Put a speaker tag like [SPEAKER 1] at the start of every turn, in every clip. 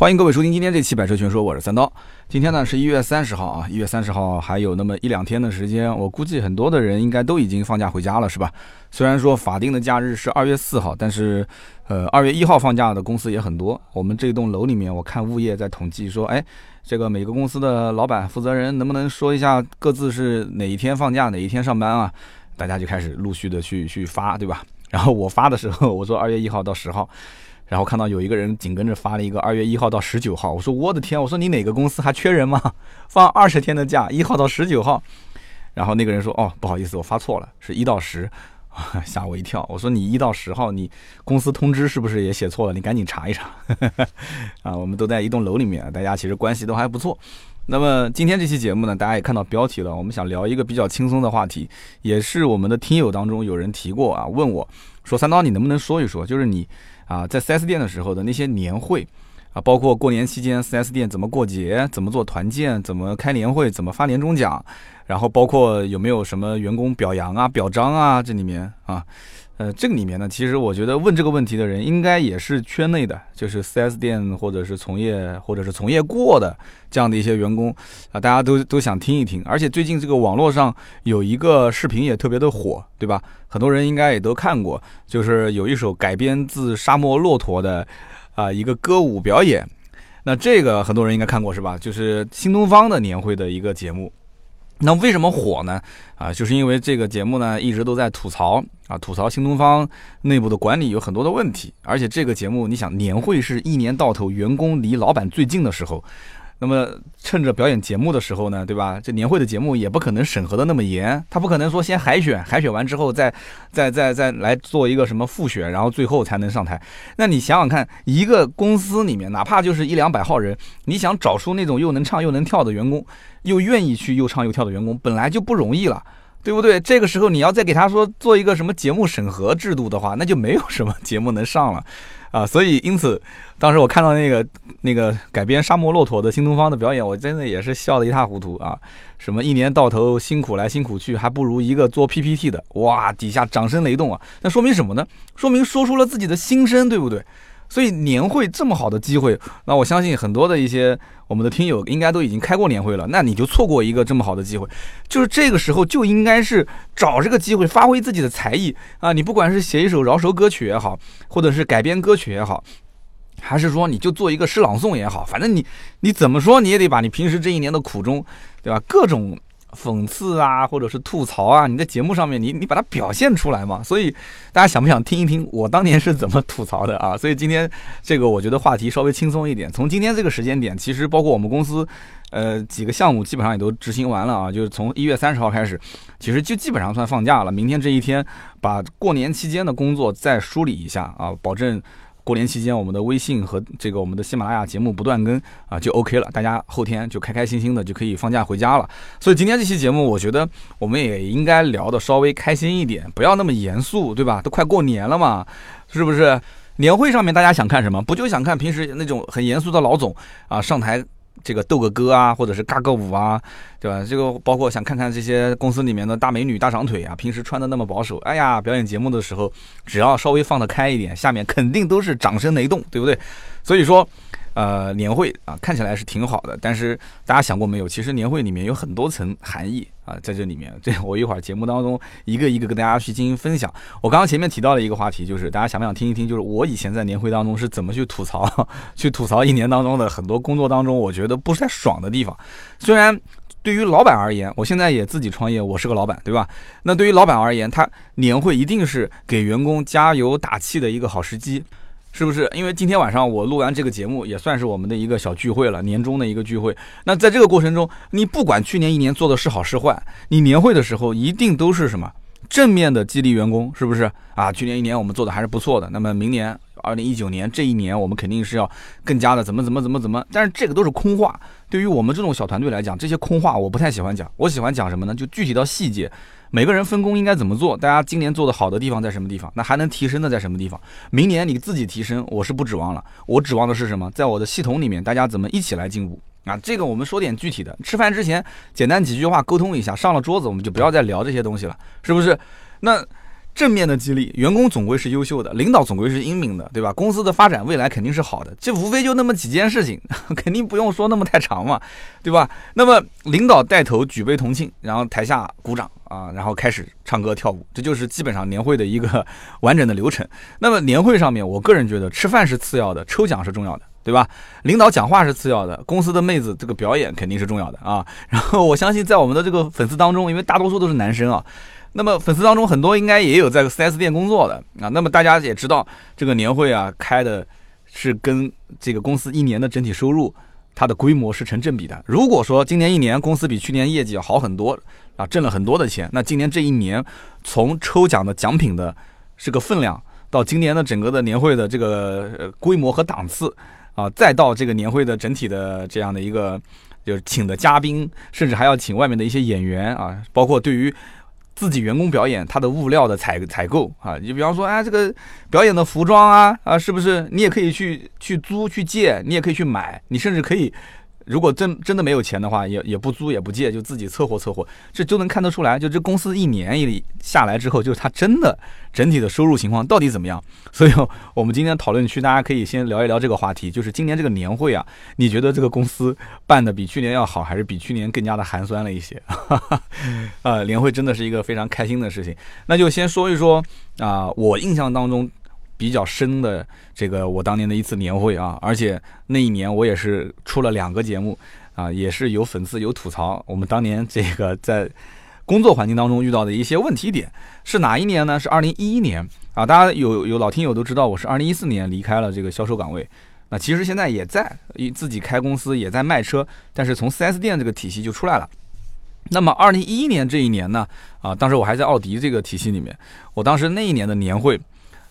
[SPEAKER 1] 欢迎各位收听今天这期《百车全说》，我是三刀。今天呢是一月三十号啊，一月三十号还有那么一两天的时间，我估计很多的人应该都已经放假回家了，是吧？虽然说法定的假日是二月四号，但是，呃，二月一号放假的公司也很多。我们这栋楼里面，我看物业在统计说，哎，这个每个公司的老板负责人能不能说一下各自是哪一天放假，哪一天上班啊？大家就开始陆续的去去发，对吧？然后我发的时候，我说二月一号到十号。然后看到有一个人紧跟着发了一个二月一号到十九号，我说我的天，我说你哪个公司还缺人吗？放二十天的假，一号到十九号。然后那个人说，哦，不好意思，我发错了，是一到十，吓我一跳。我说你一到十号，你公司通知是不是也写错了？你赶紧查一查。啊，我们都在一栋楼里面，大家其实关系都还不错。那么今天这期节目呢，大家也看到标题了，我们想聊一个比较轻松的话题，也是我们的听友当中有人提过啊，问我说三刀，你能不能说一说，就是你。啊，在 4S 店的时候的那些年会，啊，包括过年期间 4S 店怎么过节，怎么做团建，怎么开年会，怎么发年终奖，然后包括有没有什么员工表扬啊、表彰啊，这里面啊，呃，这个里面呢，其实我觉得问这个问题的人应该也是圈内的，就是 4S 店或者是从业或者是从业过的这样的一些员工啊，大家都都想听一听。而且最近这个网络上有一个视频也特别的火，对吧？很多人应该也都看过，就是有一首改编自《沙漠骆驼》的，啊，一个歌舞表演。那这个很多人应该看过是吧？就是新东方的年会的一个节目。那为什么火呢？啊，就是因为这个节目呢一直都在吐槽啊，吐槽新东方内部的管理有很多的问题。而且这个节目，你想年会是一年到头员工离老板最近的时候。那么趁着表演节目的时候呢，对吧？这年会的节目也不可能审核的那么严，他不可能说先海选，海选完之后再再再再来做一个什么复选，然后最后才能上台。那你想想看，一个公司里面哪怕就是一两百号人，你想找出那种又能唱又能跳的员工，又愿意去又唱又跳的员工，本来就不容易了，对不对？这个时候你要再给他说做一个什么节目审核制度的话，那就没有什么节目能上了。啊，所以因此，当时我看到那个那个改编《沙漠骆驼》的新东方的表演，我真的也是笑得一塌糊涂啊！什么一年到头辛苦来辛苦去，还不如一个做 PPT 的，哇，底下掌声雷动啊！那说明什么呢？说明说出了自己的心声，对不对？所以年会这么好的机会，那我相信很多的一些我们的听友应该都已经开过年会了，那你就错过一个这么好的机会，就是这个时候就应该是找这个机会发挥自己的才艺啊！你不管是写一首饶舌歌曲也好，或者是改编歌曲也好，还是说你就做一个诗朗诵也好，反正你你怎么说你也得把你平时这一年的苦衷，对吧？各种。讽刺啊，或者是吐槽啊，你在节目上面，你你把它表现出来嘛。所以大家想不想听一听我当年是怎么吐槽的啊？所以今天这个我觉得话题稍微轻松一点。从今天这个时间点，其实包括我们公司，呃，几个项目基本上也都执行完了啊。就是从一月三十号开始，其实就基本上算放假了。明天这一天，把过年期间的工作再梳理一下啊，保证。过年期间，我们的微信和这个我们的喜马拉雅节目不断更啊，就 OK 了。大家后天就开开心心的就可以放假回家了。所以今天这期节目，我觉得我们也应该聊的稍微开心一点，不要那么严肃，对吧？都快过年了嘛，是不是？年会上面大家想看什么？不就想看平时那种很严肃的老总啊上台？这个斗个歌啊，或者是尬个舞啊，对吧？这个包括想看看这些公司里面的大美女、大长腿啊，平时穿的那么保守，哎呀，表演节目的时候，只要稍微放得开一点，下面肯定都是掌声雷动，对不对？所以说。呃，年会啊，看起来是挺好的，但是大家想过没有？其实年会里面有很多层含义啊，在这里面，这我一会儿节目当中一个一个跟大家去进行分享。我刚刚前面提到了一个话题，就是大家想不想听一听？就是我以前在年会当中是怎么去吐槽，去吐槽一年当中的很多工作当中我觉得不太爽的地方。虽然对于老板而言，我现在也自己创业，我是个老板，对吧？那对于老板而言，他年会一定是给员工加油打气的一个好时机。是不是？因为今天晚上我录完这个节目，也算是我们的一个小聚会了，年终的一个聚会。那在这个过程中，你不管去年一年做的是好是坏，你年会的时候一定都是什么正面的激励员工，是不是啊？去年一年我们做的还是不错的，那么明年二零一九年这一年，我们肯定是要更加的怎么怎么怎么怎么。但是这个都是空话，对于我们这种小团队来讲，这些空话我不太喜欢讲，我喜欢讲什么呢？就具体到细节。每个人分工应该怎么做？大家今年做的好的地方在什么地方？那还能提升的在什么地方？明年你自己提升，我是不指望了。我指望的是什么？在我的系统里面，大家怎么一起来进步啊？这个我们说点具体的。吃饭之前简单几句话沟通一下，上了桌子我们就不要再聊这些东西了，是不是？那正面的激励，员工总归是优秀的，领导总归是英明的，对吧？公司的发展未来肯定是好的，这无非就那么几件事情，肯定不用说那么太长嘛，对吧？那么领导带头举杯同庆，然后台下鼓掌啊，然后开始唱歌跳舞，这就是基本上年会的一个 完整的流程。那么年会上面，我个人觉得吃饭是次要的，抽奖是重要的，对吧？领导讲话是次要的，公司的妹子这个表演肯定是重要的啊。然后我相信在我们的这个粉丝当中，因为大多数都是男生啊。那么粉丝当中很多应该也有在 4S 店工作的啊，那么大家也知道这个年会啊开的是跟这个公司一年的整体收入它的规模是成正比的。如果说今年一年公司比去年业绩要好很多啊，挣了很多的钱，那今年这一年从抽奖的奖品的这个分量到今年的整个的年会的这个规模和档次啊，再到这个年会的整体的这样的一个就是请的嘉宾，甚至还要请外面的一些演员啊，包括对于。自己员工表演，他的物料的采采购啊，你比方说，哎，这个表演的服装啊，啊，是不是你也可以去去租去借，你也可以去买，你甚至可以。如果真真的没有钱的话，也也不租也不借，就自己凑合凑合，这就能看得出来。就这公司一年一下来之后，就是它真的整体的收入情况到底怎么样。所以，我们今天讨论区大家可以先聊一聊这个话题，就是今年这个年会啊，你觉得这个公司办的比去年要好，还是比去年更加的寒酸了一些？呃，年会真的是一个非常开心的事情。那就先说一说啊，我印象当中。比较深的这个我当年的一次年会啊，而且那一年我也是出了两个节目啊，也是有粉丝有吐槽我们当年这个在工作环境当中遇到的一些问题点是哪一年呢？是二零一一年啊，大家有有老听友都知道我是二零一四年离开了这个销售岗位，那其实现在也在自己开公司也在卖车，但是从 4S 店这个体系就出来了。那么二零一一年这一年呢啊，当时我还在奥迪这个体系里面，我当时那一年的年会。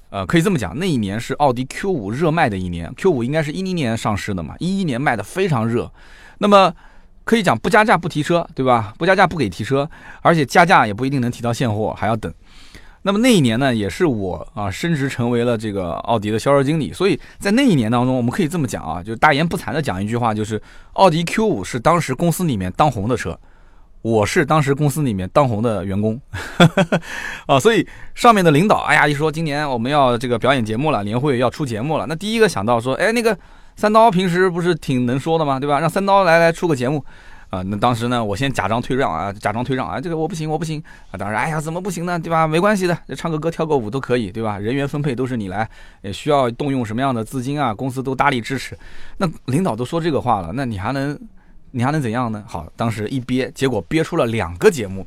[SPEAKER 1] 呃，可以这么讲，那一年是奥迪 Q 五热卖的一年，Q 五应该是一零年上市的嘛，一一年卖的非常热。那么可以讲不加价不提车，对吧？不加价不给提车，而且加价也不一定能提到现货，还要等。那么那一年呢，也是我啊升职成为了这个奥迪的销售经理，所以在那一年当中，我们可以这么讲啊，就大言不惭的讲一句话，就是奥迪 Q 五是当时公司里面当红的车。我是当时公司里面当红的员工，啊，所以上面的领导，哎呀，一说今年我们要这个表演节目了，年会要出节目了，那第一个想到说，哎，那个三刀平时不是挺能说的吗？对吧？让三刀来来出个节目，啊，那当时呢，我先假装退让啊，假装退让啊，这个我不行，我不行啊，当时，哎呀，怎么不行呢？对吧？没关系的，唱个歌，跳个舞都可以，对吧？人员分配都是你来，也需要动用什么样的资金啊？公司都大力支持。那领导都说这个话了，那你还能？你还能怎样呢？好，当时一憋，结果憋出了两个节目，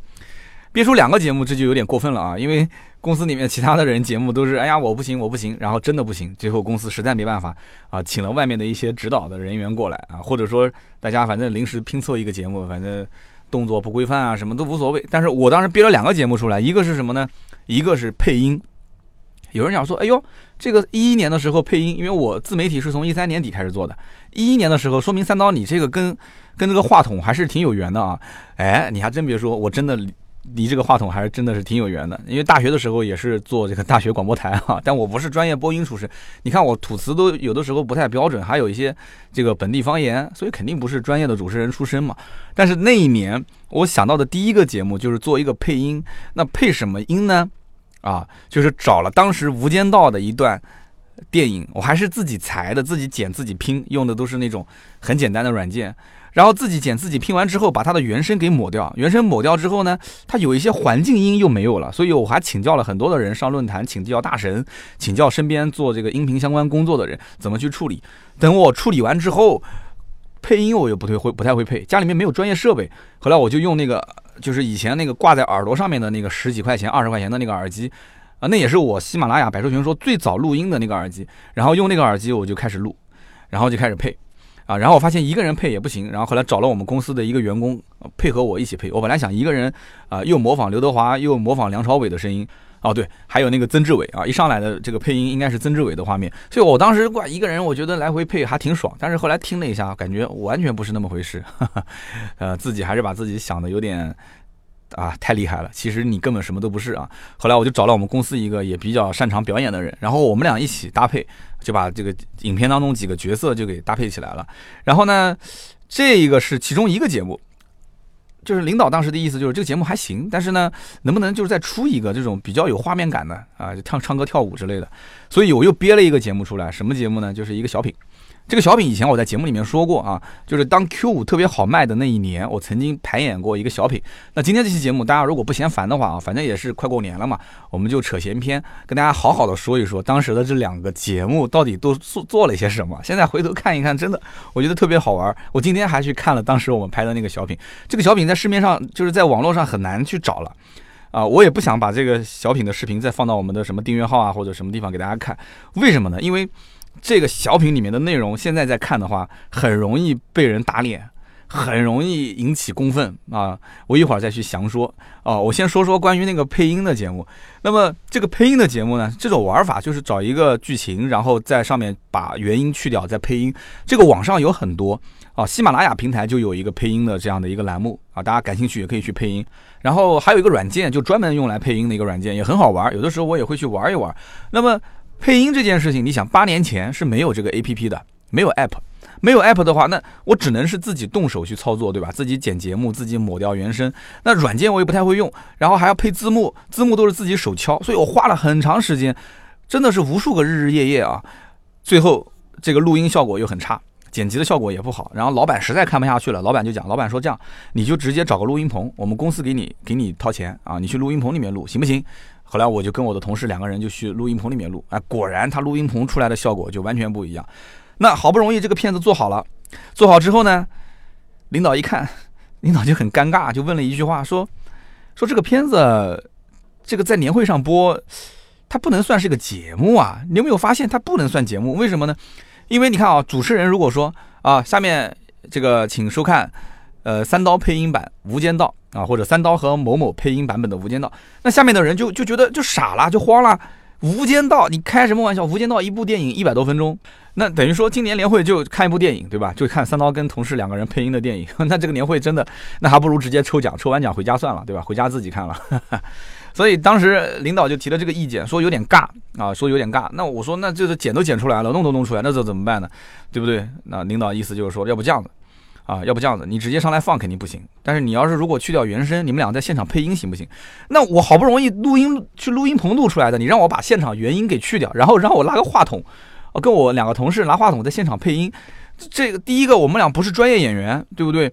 [SPEAKER 1] 憋出两个节目，这就有点过分了啊！因为公司里面其他的人节目都是，哎呀，我不行，我不行，然后真的不行，最后公司实在没办法啊，请了外面的一些指导的人员过来啊，或者说大家反正临时拼凑一个节目，反正动作不规范啊，什么都无所谓。但是我当时憋了两个节目出来，一个是什么呢？一个是配音。有人讲说，哎呦，这个一一年的时候配音，因为我自媒体是从一三年底开始做的，一一年的时候，说明三刀你这个跟。跟这个话筒还是挺有缘的啊！哎，你还真别说，我真的离这个话筒还是真的是挺有缘的。因为大学的时候也是做这个大学广播台哈，但我不是专业播音出身。你看我吐词都有的时候不太标准，还有一些这个本地方言，所以肯定不是专业的主持人出身嘛。但是那一年我想到的第一个节目就是做一个配音，那配什么音呢？啊，就是找了当时《无间道》的一段电影，我还是自己裁的，自己剪自己拼，用的都是那种很简单的软件。然后自己剪自己拼完之后，把它的原声给抹掉。原声抹掉之后呢，它有一些环境音又没有了，所以我还请教了很多的人，上论坛请教大神，请教身边做这个音频相关工作的人怎么去处理。等我处理完之后，配音我又不太会，不太会配，家里面没有专业设备。后来我就用那个，就是以前那个挂在耳朵上面的那个十几块钱、二十块钱的那个耳机，啊，那也是我喜马拉雅百兽全说最早录音的那个耳机。然后用那个耳机我就开始录，然后就开始配。啊，然后我发现一个人配也不行，然后后来找了我们公司的一个员工配合我一起配。我本来想一个人啊，又模仿刘德华，又模仿梁朝伟的声音。哦，对，还有那个曾志伟啊，一上来的这个配音应该是曾志伟的画面。所以我当时挂一个人，我觉得来回配还挺爽。但是后来听了一下，感觉完全不是那么回事。呃，自己还是把自己想的有点。啊，太厉害了！其实你根本什么都不是啊。后来我就找了我们公司一个也比较擅长表演的人，然后我们俩一起搭配，就把这个影片当中几个角色就给搭配起来了。然后呢，这一个是其中一个节目。就是领导当时的意思就是这个节目还行，但是呢，能不能就是再出一个这种比较有画面感的啊，就唱唱歌跳舞之类的。所以我又憋了一个节目出来，什么节目呢？就是一个小品。这个小品以前我在节目里面说过啊，就是当 Q 五特别好卖的那一年，我曾经排演过一个小品。那今天这期节目，大家如果不嫌烦的话啊，反正也是快过年了嘛，我们就扯闲篇，跟大家好好的说一说当时的这两个节目到底都做做了些什么。现在回头看一看，真的我觉得特别好玩。我今天还去看了当时我们拍的那个小品，这个小品在市面上就是在网络上很难去找了啊，我也不想把这个小品的视频再放到我们的什么订阅号啊或者什么地方给大家看。为什么呢？因为。这个小品里面的内容，现在在看的话，很容易被人打脸，很容易引起公愤啊！我一会儿再去详说啊。我先说说关于那个配音的节目。那么这个配音的节目呢，这种玩法就是找一个剧情，然后在上面把原音去掉，再配音。这个网上有很多啊，喜马拉雅平台就有一个配音的这样的一个栏目啊，大家感兴趣也可以去配音。然后还有一个软件，就专门用来配音的一个软件，也很好玩。有的时候我也会去玩一玩。那么。配音这件事情，你想八年前是没有这个 A P P 的，没有 App，没有 App 的话，那我只能是自己动手去操作，对吧？自己剪节目，自己抹掉原声。那软件我也不太会用，然后还要配字幕，字幕都是自己手敲，所以我花了很长时间，真的是无数个日日夜夜啊。最后这个录音效果又很差，剪辑的效果也不好。然后老板实在看不下去了，老板就讲，老板说这样，你就直接找个录音棚，我们公司给你给你掏钱啊，你去录音棚里面录，行不行？后来我就跟我的同事两个人就去录音棚里面录，哎，果然他录音棚出来的效果就完全不一样。那好不容易这个片子做好了，做好之后呢，领导一看，领导就很尴尬，就问了一句话，说说这个片子，这个在年会上播，它不能算是个节目啊？你有没有发现它不能算节目？为什么呢？因为你看啊，主持人如果说啊，下面这个请收看。呃，三刀配音版《无间道》啊，或者三刀和某某配音版本的《无间道》，那下面的人就就觉得就傻了，就慌了。《无间道》，你开什么玩笑？《无间道》一部电影一百多分钟，那等于说今年年会就看一部电影，对吧？就看三刀跟同事两个人配音的电影。那这个年会真的，那还不如直接抽奖，抽完奖回家算了，对吧？回家自己看了。所以当时领导就提了这个意见，说有点尬啊，说有点尬。那我说，那就是剪都剪出来了，弄都弄出来，那这怎么办呢？对不对？那领导意思就是说，要不这样子。啊，要不这样子，你直接上来放肯定不行。但是你要是如果去掉原声，你们俩在现场配音行不行？那我好不容易录音去录音棚录出来的，你让我把现场原音给去掉，然后让我拉个话筒，跟我两个同事拿话筒在现场配音。这个第一个，我们俩不是专业演员，对不对？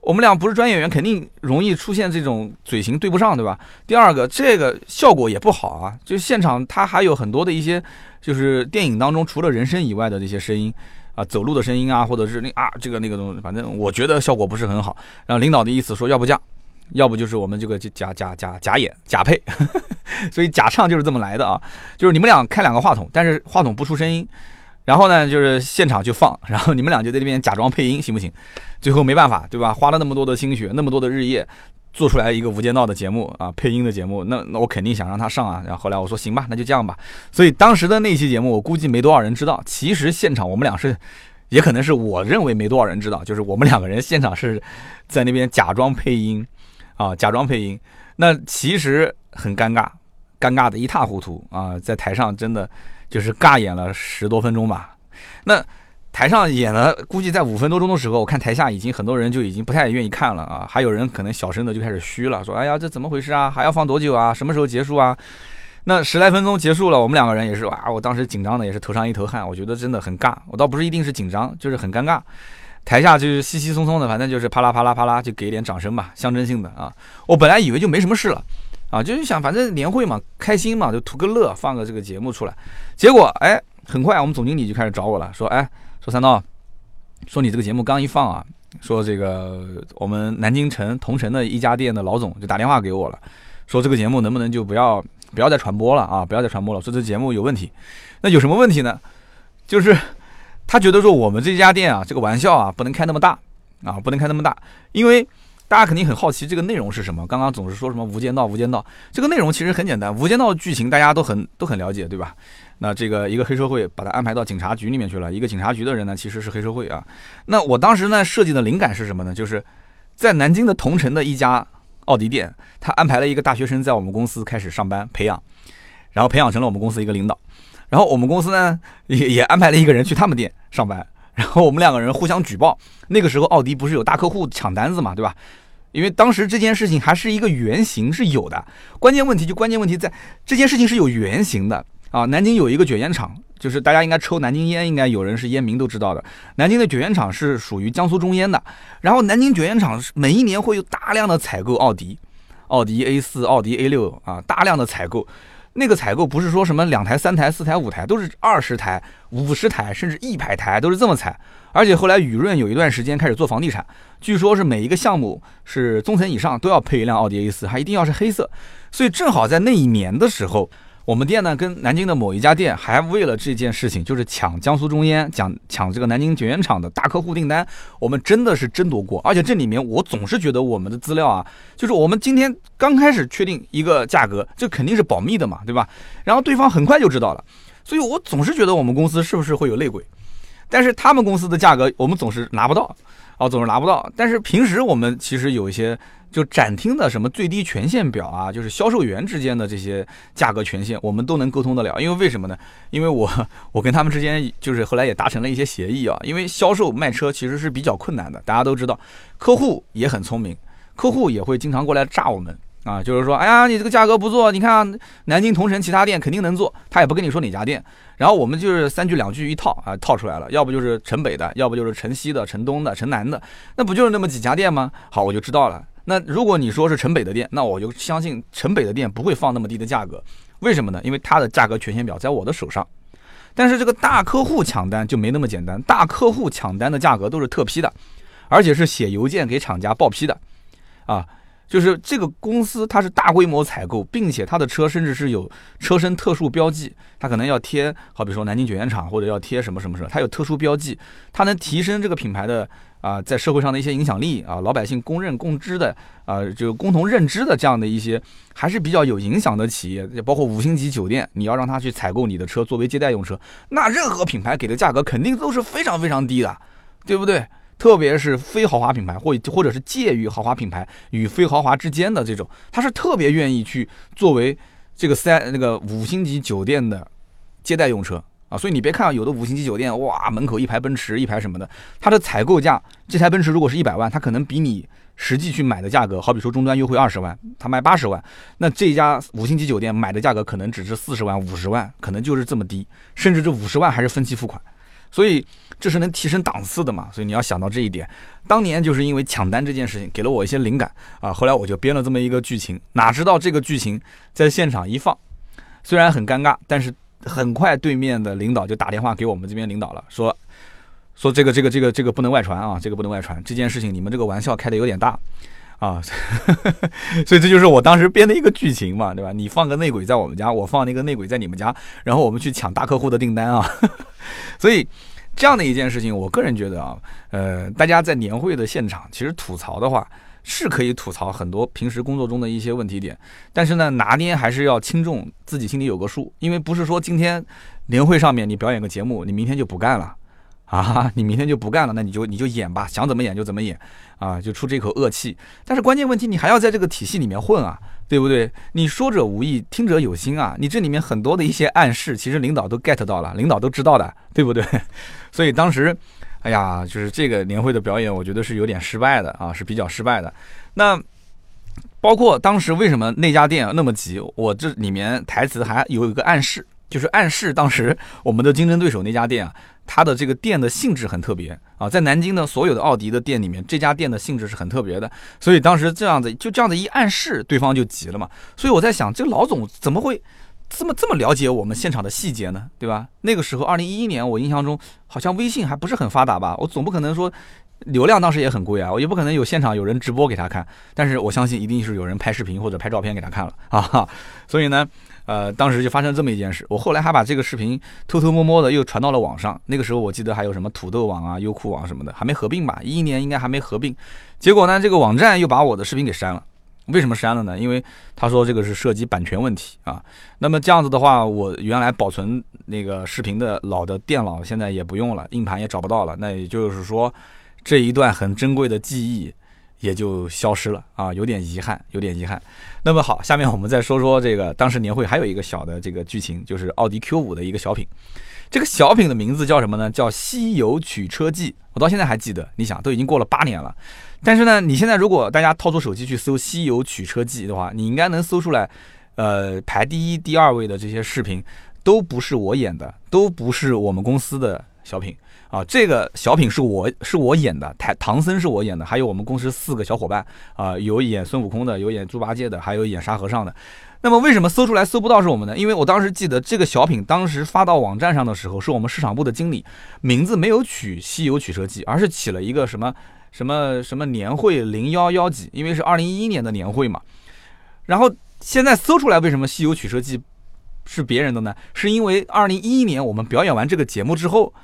[SPEAKER 1] 我们俩不是专业演员，肯定容易出现这种嘴型对不上，对吧？第二个，这个效果也不好啊。就现场它还有很多的一些，就是电影当中除了人声以外的这些声音。啊，走路的声音啊，或者是那啊，这个那个东西，反正我觉得效果不是很好。然后领导的意思说，要不这样，要不就是我们这个就假假假假演假配，所以假唱就是这么来的啊。就是你们俩开两个话筒，但是话筒不出声音，然后呢，就是现场就放，然后你们俩就在这边假装配音，行不行？最后没办法，对吧？花了那么多的心血，那么多的日夜。做出来一个《无间道》的节目啊，配音的节目，那那我肯定想让他上啊。然后后来我说行吧，那就这样吧。所以当时的那期节目，我估计没多少人知道。其实现场我们俩是，也可能是我认为没多少人知道，就是我们两个人现场是在那边假装配音啊，假装配音。那其实很尴尬，尴尬的一塌糊涂啊，在台上真的就是尬演了十多分钟吧。那。台上演了，估计在五分多钟的时候，我看台下已经很多人就已经不太愿意看了啊，还有人可能小声的就开始嘘了，说：“哎呀，这怎么回事啊？还要放多久啊？什么时候结束啊？”那十来分钟结束了，我们两个人也是哇，我当时紧张的也是头上一头汗，我觉得真的很尬。我倒不是一定是紧张，就是很尴尬。台下就是稀稀松松的，反正就是啪啦啪啦啪啦，就给点掌声吧，象征性的啊。我本来以为就没什么事了啊，就是想反正年会嘛，开心嘛，就图个乐，放个这个节目出来。结果哎，很快我们总经理就开始找我了，说：“哎。”说三刀，说你这个节目刚一放啊，说这个我们南京城同城的一家店的老总就打电话给我了，说这个节目能不能就不要不要再传播了啊，不要再传播了，说这节目有问题。那有什么问题呢？就是他觉得说我们这家店啊，这个玩笑啊不能开那么大啊，不能开那么大，因为。大家肯定很好奇这个内容是什么？刚刚总是说什么《无间道》，《无间道》这个内容其实很简单，《无间道》剧情大家都很都很了解，对吧？那这个一个黑社会把他安排到警察局里面去了，一个警察局的人呢其实是黑社会啊。那我当时呢设计的灵感是什么呢？就是在南京的同城的一家奥迪店，他安排了一个大学生在我们公司开始上班培养，然后培养成了我们公司一个领导，然后我们公司呢也也安排了一个人去他们店上班。然后我们两个人互相举报，那个时候奥迪不是有大客户抢单子嘛，对吧？因为当时这件事情还是一个原型是有的。关键问题就关键问题在这件事情是有原型的啊。南京有一个卷烟厂，就是大家应该抽南京烟，应该有人是烟民都知道的。南京的卷烟厂是属于江苏中烟的，然后南京卷烟厂每一年会有大量的采购奥迪，奥迪 A 四、奥迪 A 六啊，大量的采购。那个采购不是说什么两台、三台、四台、五台，都是二十台、五十台，甚至一百台，都是这么采。而且后来雨润有一段时间开始做房地产，据说是每一个项目是中层以上都要配一辆奥迪 A 四，还一定要是黑色。所以正好在那一年的时候。我们店呢，跟南京的某一家店还为了这件事情，就是抢江苏中烟，抢抢这个南京卷烟厂的大客户订单，我们真的是争夺过。而且这里面我总是觉得我们的资料啊，就是我们今天刚开始确定一个价格，这肯定是保密的嘛，对吧？然后对方很快就知道了，所以我总是觉得我们公司是不是会有内鬼？但是他们公司的价格我们总是拿不到，哦，总是拿不到。但是平时我们其实有一些。就展厅的什么最低权限表啊，就是销售员之间的这些价格权限，我们都能沟通得了。因为为什么呢？因为我 我跟他们之间就是后来也达成了一些协议啊。因为销售卖车其实是比较困难的，大家都知道，客户也很聪明，客户也会经常过来炸我们啊，就是说，哎呀，你这个价格不做，你看南京同城其他店肯定能做，他也不跟你说哪家店，然后我们就是三句两句一套啊，套出来了，要不就是城北的，要不就是城西的、城东的、城南的，那不就是那么几家店吗？好，我就知道了。那如果你说是城北的店，那我就相信城北的店不会放那么低的价格，为什么呢？因为它的价格权限表在我的手上。但是这个大客户抢单就没那么简单，大客户抢单的价格都是特批的，而且是写邮件给厂家报批的，啊。就是这个公司，它是大规模采购，并且它的车甚至是有车身特殊标记，它可能要贴，好比说南京卷烟厂或者要贴什么什么什么，它有特殊标记，它能提升这个品牌的啊在社会上的一些影响力啊，老百姓公认共知的啊，就共同认知的这样的一些还是比较有影响的企业，包括五星级酒店，你要让他去采购你的车作为接待用车，那任何品牌给的价格肯定都是非常非常低的，对不对？特别是非豪华品牌，或或者是介于豪华品牌与非豪华之间的这种，他是特别愿意去作为这个三那个五星级酒店的接待用车啊。所以你别看有的五星级酒店，哇，门口一排奔驰，一排什么的，它的采购价，这台奔驰如果是一百万，它可能比你实际去买的价格，好比说终端优惠二十万，它卖八十万，那这家五星级酒店买的价格可能只是四十万、五十万，可能就是这么低，甚至这五十万还是分期付款，所以。这是能提升档次的嘛？所以你要想到这一点。当年就是因为抢单这件事情给了我一些灵感啊，后来我就编了这么一个剧情。哪知道这个剧情在现场一放，虽然很尴尬，但是很快对面的领导就打电话给我们这边领导了，说说这个这个这个这个不能外传啊，这个不能外传，这件事情你们这个玩笑开的有点大啊。所以这就是我当时编的一个剧情嘛，对吧？你放个内鬼在我们家，我放那个内鬼在你们家，然后我们去抢大客户的订单啊。所以。这样的一件事情，我个人觉得啊，呃，大家在年会的现场，其实吐槽的话是可以吐槽很多平时工作中的一些问题点，但是呢，拿捏还是要轻重，自己心里有个数。因为不是说今天年会上面你表演个节目，你明天就不干了啊，你明天就不干了，那你就你就演吧，想怎么演就怎么演啊，就出这口恶气。但是关键问题，你还要在这个体系里面混啊。对不对？你说者无意，听者有心啊！你这里面很多的一些暗示，其实领导都 get 到了，领导都知道的，对不对？所以当时，哎呀，就是这个年会的表演，我觉得是有点失败的啊，是比较失败的。那包括当时为什么那家店那么急？我这里面台词还有一个暗示，就是暗示当时我们的竞争对手那家店啊。它的这个店的性质很特别啊，在南京的所有的奥迪的店里面，这家店的性质是很特别的，所以当时这样子就这样子一暗示，对方就急了嘛。所以我在想，这个老总怎么会这么这么了解我们现场的细节呢？对吧？那个时候，二零一一年，我印象中好像微信还不是很发达吧？我总不可能说流量当时也很贵啊，我也不可能有现场有人直播给他看，但是我相信一定是有人拍视频或者拍照片给他看了啊。所以呢。呃，当时就发生这么一件事，我后来还把这个视频偷偷摸摸的又传到了网上。那个时候我记得还有什么土豆网啊、优酷网什么的，还没合并吧？一一年应该还没合并。结果呢，这个网站又把我的视频给删了。为什么删了呢？因为他说这个是涉及版权问题啊。那么这样子的话，我原来保存那个视频的老的电脑现在也不用了，硬盘也找不到了。那也就是说，这一段很珍贵的记忆。也就消失了啊，有点遗憾，有点遗憾。那么好，下面我们再说说这个当时年会还有一个小的这个剧情，就是奥迪 Q 五的一个小品。这个小品的名字叫什么呢？叫《西游取车记》，我到现在还记得。你想，都已经过了八年了。但是呢，你现在如果大家掏出手机去搜《西游取车记》的话，你应该能搜出来，呃，排第一、第二位的这些视频都不是我演的，都不是我们公司的小品啊。这个小品是我是我演的，唐唐僧是我演的，还有我们公司四个小伙伴啊，有演孙悟空的，有演猪八戒的，还有演沙和尚的。那么为什么搜出来搜不到是我们呢？因为我当时记得这个小品当时发到网站上的时候，是我们市场部的经理名字没有取《西游取车记》，而是起了一个什么什么什么年会零幺幺几，因为是二零一一年的年会嘛。然后现在搜出来，为什么《西游取车记》是别人的呢？是因为二零一一年我们表演完这个节目之后，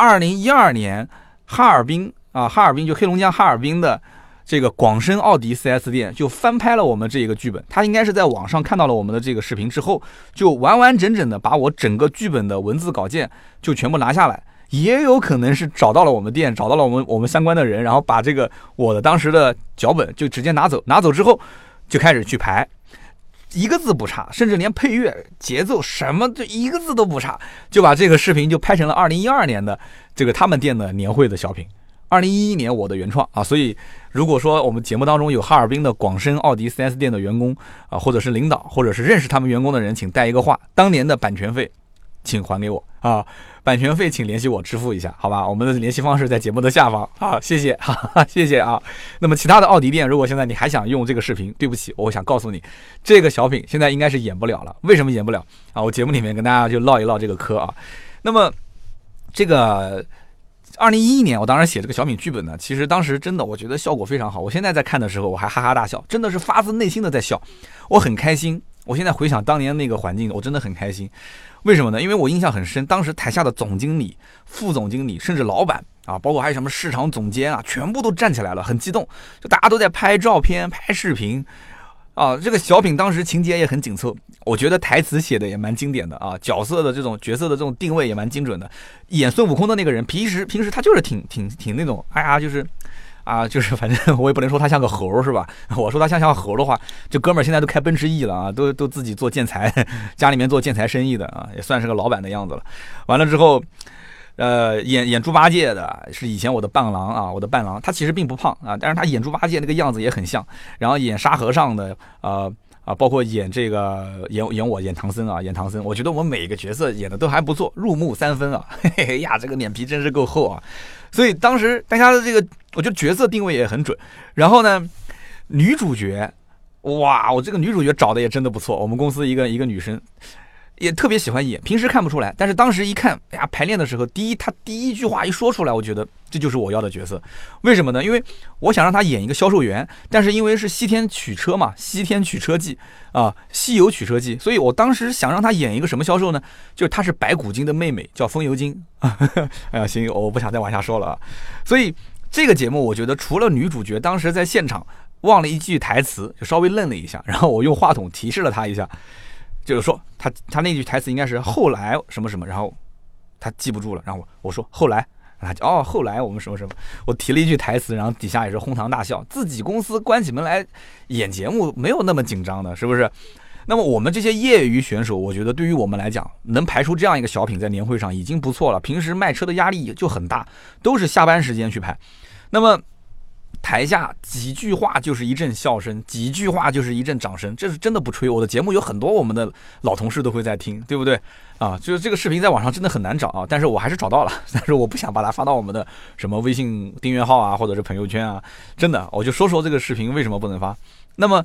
[SPEAKER 1] 二零一二年哈尔滨啊，哈尔滨就黑龙江哈尔滨的。这个广深奥迪 4S 店就翻拍了我们这一个剧本，他应该是在网上看到了我们的这个视频之后，就完完整整的把我整个剧本的文字稿件就全部拿下来，也有可能是找到了我们店，找到了我们我们相关的人，然后把这个我的当时的脚本就直接拿走，拿走之后就开始去排，一个字不差，甚至连配乐、节奏什么就一个字都不差，就把这个视频就拍成了2012年的这个他们店的年会的小品。二零一一年我的原创啊，所以如果说我们节目当中有哈尔滨的广深奥迪 4S 店的员工啊，或者是领导，或者是认识他们员工的人，请带一个话：当年的版权费，请还给我啊！版权费请联系我支付一下，好吧？我们的联系方式在节目的下方啊，谢谢，哈哈，谢谢啊。那么其他的奥迪店，如果现在你还想用这个视频，对不起，我想告诉你，这个小品现在应该是演不了了。为什么演不了啊？我节目里面跟大家就唠一唠这个嗑啊。那么这个。二零一一年，我当时写这个小品剧本呢，其实当时真的我觉得效果非常好。我现在在看的时候，我还哈哈大笑，真的是发自内心的在笑，我很开心。我现在回想当年那个环境，我真的很开心。为什么呢？因为我印象很深，当时台下的总经理、副总经理，甚至老板啊，包括还有什么市场总监啊，全部都站起来了，很激动，就大家都在拍照片、拍视频。啊，这个小品当时情节也很紧凑，我觉得台词写的也蛮经典的啊，角色的这种角色的这种定位也蛮精准的。演孙悟空的那个人，平时平时他就是挺挺挺那种，哎呀，就是，啊，就是反正我也不能说他像个猴是吧？我说他像像猴的话，就哥们儿现在都开奔驰 E 了啊，都都自己做建材，家里面做建材生意的啊，也算是个老板的样子了。完了之后。呃，演演猪八戒的是以前我的伴郎啊，我的伴郎，他其实并不胖啊，但是他演猪八戒那个样子也很像。然后演沙和尚的，呃啊，包括演这个演演我演唐僧啊，演唐僧，我觉得我们每个角色演的都还不错，入木三分啊，嘿嘿呀，这个脸皮真是够厚啊。所以当时大家的这个，我觉得角色定位也很准。然后呢，女主角，哇，我这个女主角找的也真的不错，我们公司一个一个女生。也特别喜欢演，平时看不出来，但是当时一看，哎呀，排练的时候，第一他第一句话一说出来，我觉得这就是我要的角色。为什么呢？因为我想让他演一个销售员，但是因为是西天取车嘛，西天取车记啊，西游取车记，所以我当时想让他演一个什么销售呢？就是他是白骨精的妹妹，叫风油精。哎呀，行，我不想再往下说了啊。所以这个节目，我觉得除了女主角当时在现场忘了一句台词，就稍微愣了一下，然后我用话筒提示了他一下。就是说，他他那句台词应该是后来什么什么，然后他记不住了，然后我说后来，他就哦后来我们什么什么，我提了一句台词，然后底下也是哄堂大笑。自己公司关起门来演节目没有那么紧张的，是不是？那么我们这些业余选手，我觉得对于我们来讲，能排出这样一个小品在年会上已经不错了。平时卖车的压力就很大，都是下班时间去拍，那么。台下几句话就是一阵笑声，几句话就是一阵掌声，这是真的不吹。我的节目有很多我们的老同事都会在听，对不对？啊，就是这个视频在网上真的很难找啊，但是我还是找到了，但是我不想把它发到我们的什么微信订阅号啊，或者是朋友圈啊。真的，我就说说这个视频为什么不能发。那么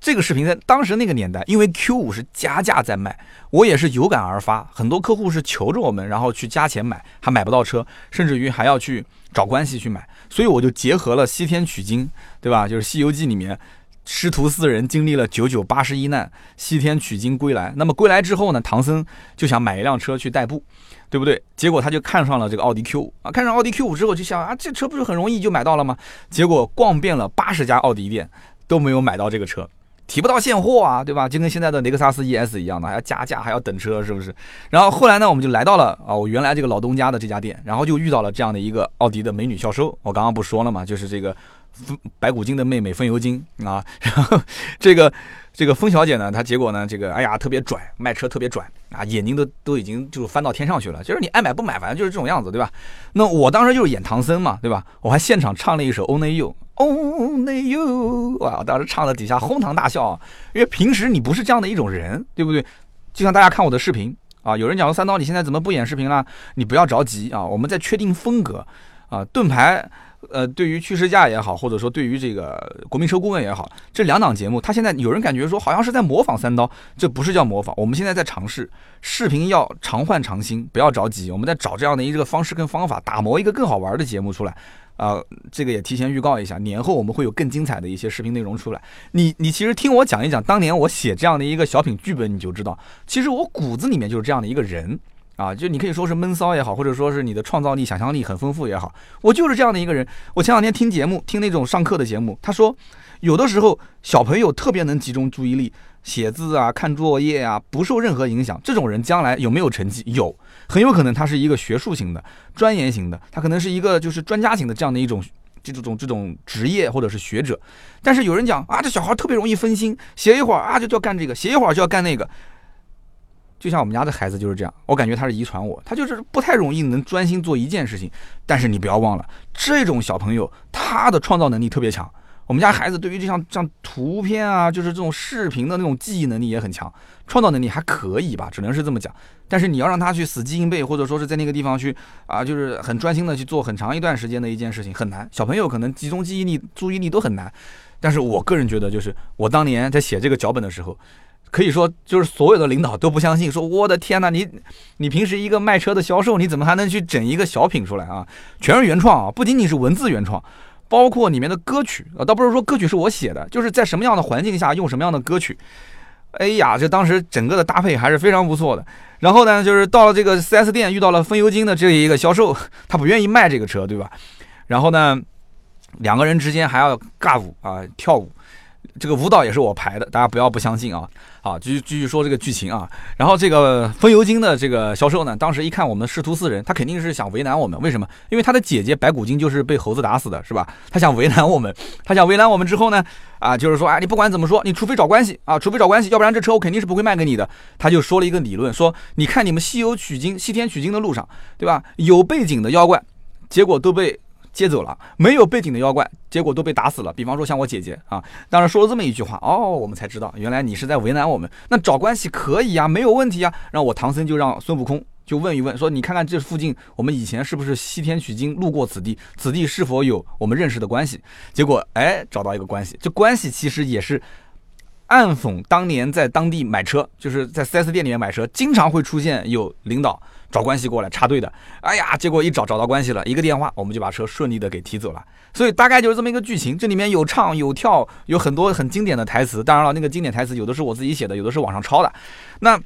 [SPEAKER 1] 这个视频在当时那个年代，因为 Q 五是加价在卖，我也是有感而发，很多客户是求着我们，然后去加钱买，还买不到车，甚至于还要去。找关系去买，所以我就结合了西天取经，对吧？就是《西游记》里面师徒四人经历了九九八十一难，西天取经归来。那么归来之后呢，唐僧就想买一辆车去代步，对不对？结果他就看上了这个奥迪 Q 五啊，看上奥迪 Q 五之后就想啊，这车不是很容易就买到了吗？结果逛遍了八十家奥迪店，都没有买到这个车。提不到现货啊，对吧？就跟现在的雷克萨斯 ES 一样的，还要加价，还要等车，是不是？然后后来呢，我们就来到了啊，我原来这个老东家的这家店，然后就遇到了这样的一个奥迪的美女销售。我刚刚不说了嘛，就是这个白骨精的妹妹风油精啊。然后这个这个风小姐呢，她结果呢，这个哎呀特别拽，卖车特别拽啊，眼睛都都已经就是翻到天上去了。就是你爱买不买，反正就是这种样子，对吧？那我当时就是演唐僧嘛，对吧？我还现场唱了一首《Only You》，Only You，哇！当时唱的底下哄堂大笑，因为平时你不是这样的一种人，对不对？就像大家看我的视频啊，有人讲说三刀你现在怎么不演视频了？你不要着急啊，我们在确定风格啊，盾牌。呃，对于趋势价也好，或者说对于这个国民车顾问也好，这两档节目，他现在有人感觉说好像是在模仿三刀，这不是叫模仿，我们现在在尝试视频要常换常新，不要着急，我们在找这样的一个方式跟方法，打磨一个更好玩的节目出来。啊，这个也提前预告一下，年后我们会有更精彩的一些视频内容出来。你你其实听我讲一讲，当年我写这样的一个小品剧本，你就知道，其实我骨子里面就是这样的一个人。啊，就你可以说是闷骚也好，或者说是你的创造力、想象力很丰富也好，我就是这样的一个人。我前两天听节目，听那种上课的节目，他说，有的时候小朋友特别能集中注意力，写字啊、看作业啊，不受任何影响。这种人将来有没有成绩？有，很有可能他是一个学术型的、专研型的，他可能是一个就是专家型的这样的一种这种这种职业或者是学者。但是有人讲啊，这小孩特别容易分心，写一会儿啊就要干这个，写一会儿就要干那个。就像我们家的孩子就是这样，我感觉他是遗传我，他就是不太容易能专心做一件事情。但是你不要忘了，这种小朋友他的创造能力特别强。我们家孩子对于这像像图片啊，就是这种视频的那种记忆能力也很强，创造能力还可以吧，只能是这么讲。但是你要让他去死记硬背，或者说是在那个地方去啊，就是很专心的去做很长一段时间的一件事情，很难。小朋友可能集中记忆力、注意力都很难。但是我个人觉得，就是我当年在写这个脚本的时候。可以说，就是所有的领导都不相信，说我的天哪，你你平时一个卖车的销售，你怎么还能去整一个小品出来啊？全是原创啊，不仅仅是文字原创，包括里面的歌曲啊，倒不是说歌曲是我写的，就是在什么样的环境下用什么样的歌曲。哎呀，这当时整个的搭配还是非常不错的。然后呢，就是到了这个 4S 店，遇到了风油精的这一个销售，他不愿意卖这个车，对吧？然后呢，两个人之间还要尬舞啊，跳舞。这个舞蹈也是我排的，大家不要不相信啊！好，继续继续说这个剧情啊。然后这个风油精的这个销售呢，当时一看我们师徒四人，他肯定是想为难我们。为什么？因为他的姐姐白骨精就是被猴子打死的，是吧？他想为难我们，他想为难我们之后呢，啊，就是说，啊，你不管怎么说，你除非找关系啊，除非找关系，要不然这车我肯定是不会卖给你的。他就说了一个理论，说你看你们西游取经、西天取经的路上，对吧？有背景的妖怪，结果都被。接走了，没有背景的妖怪，结果都被打死了。比方说像我姐姐啊，当时说了这么一句话，哦，我们才知道，原来你是在为难我们。那找关系可以呀，没有问题呀。让我唐僧就让孙悟空就问一问，说你看看这附近，我们以前是不是西天取经路过此地？此地是否有我们认识的关系？结果哎，找到一个关系，这关系其实也是暗讽当年在当地买车，就是在 4S 店里面买车，经常会出现有领导。找关系过来插队的，哎呀，结果一找找到关系了，一个电话，我们就把车顺利的给提走了。所以大概就是这么一个剧情，这里面有唱有跳，有很多很经典的台词。当然了，那个经典台词有的是我自己写的，有的是网上抄的。那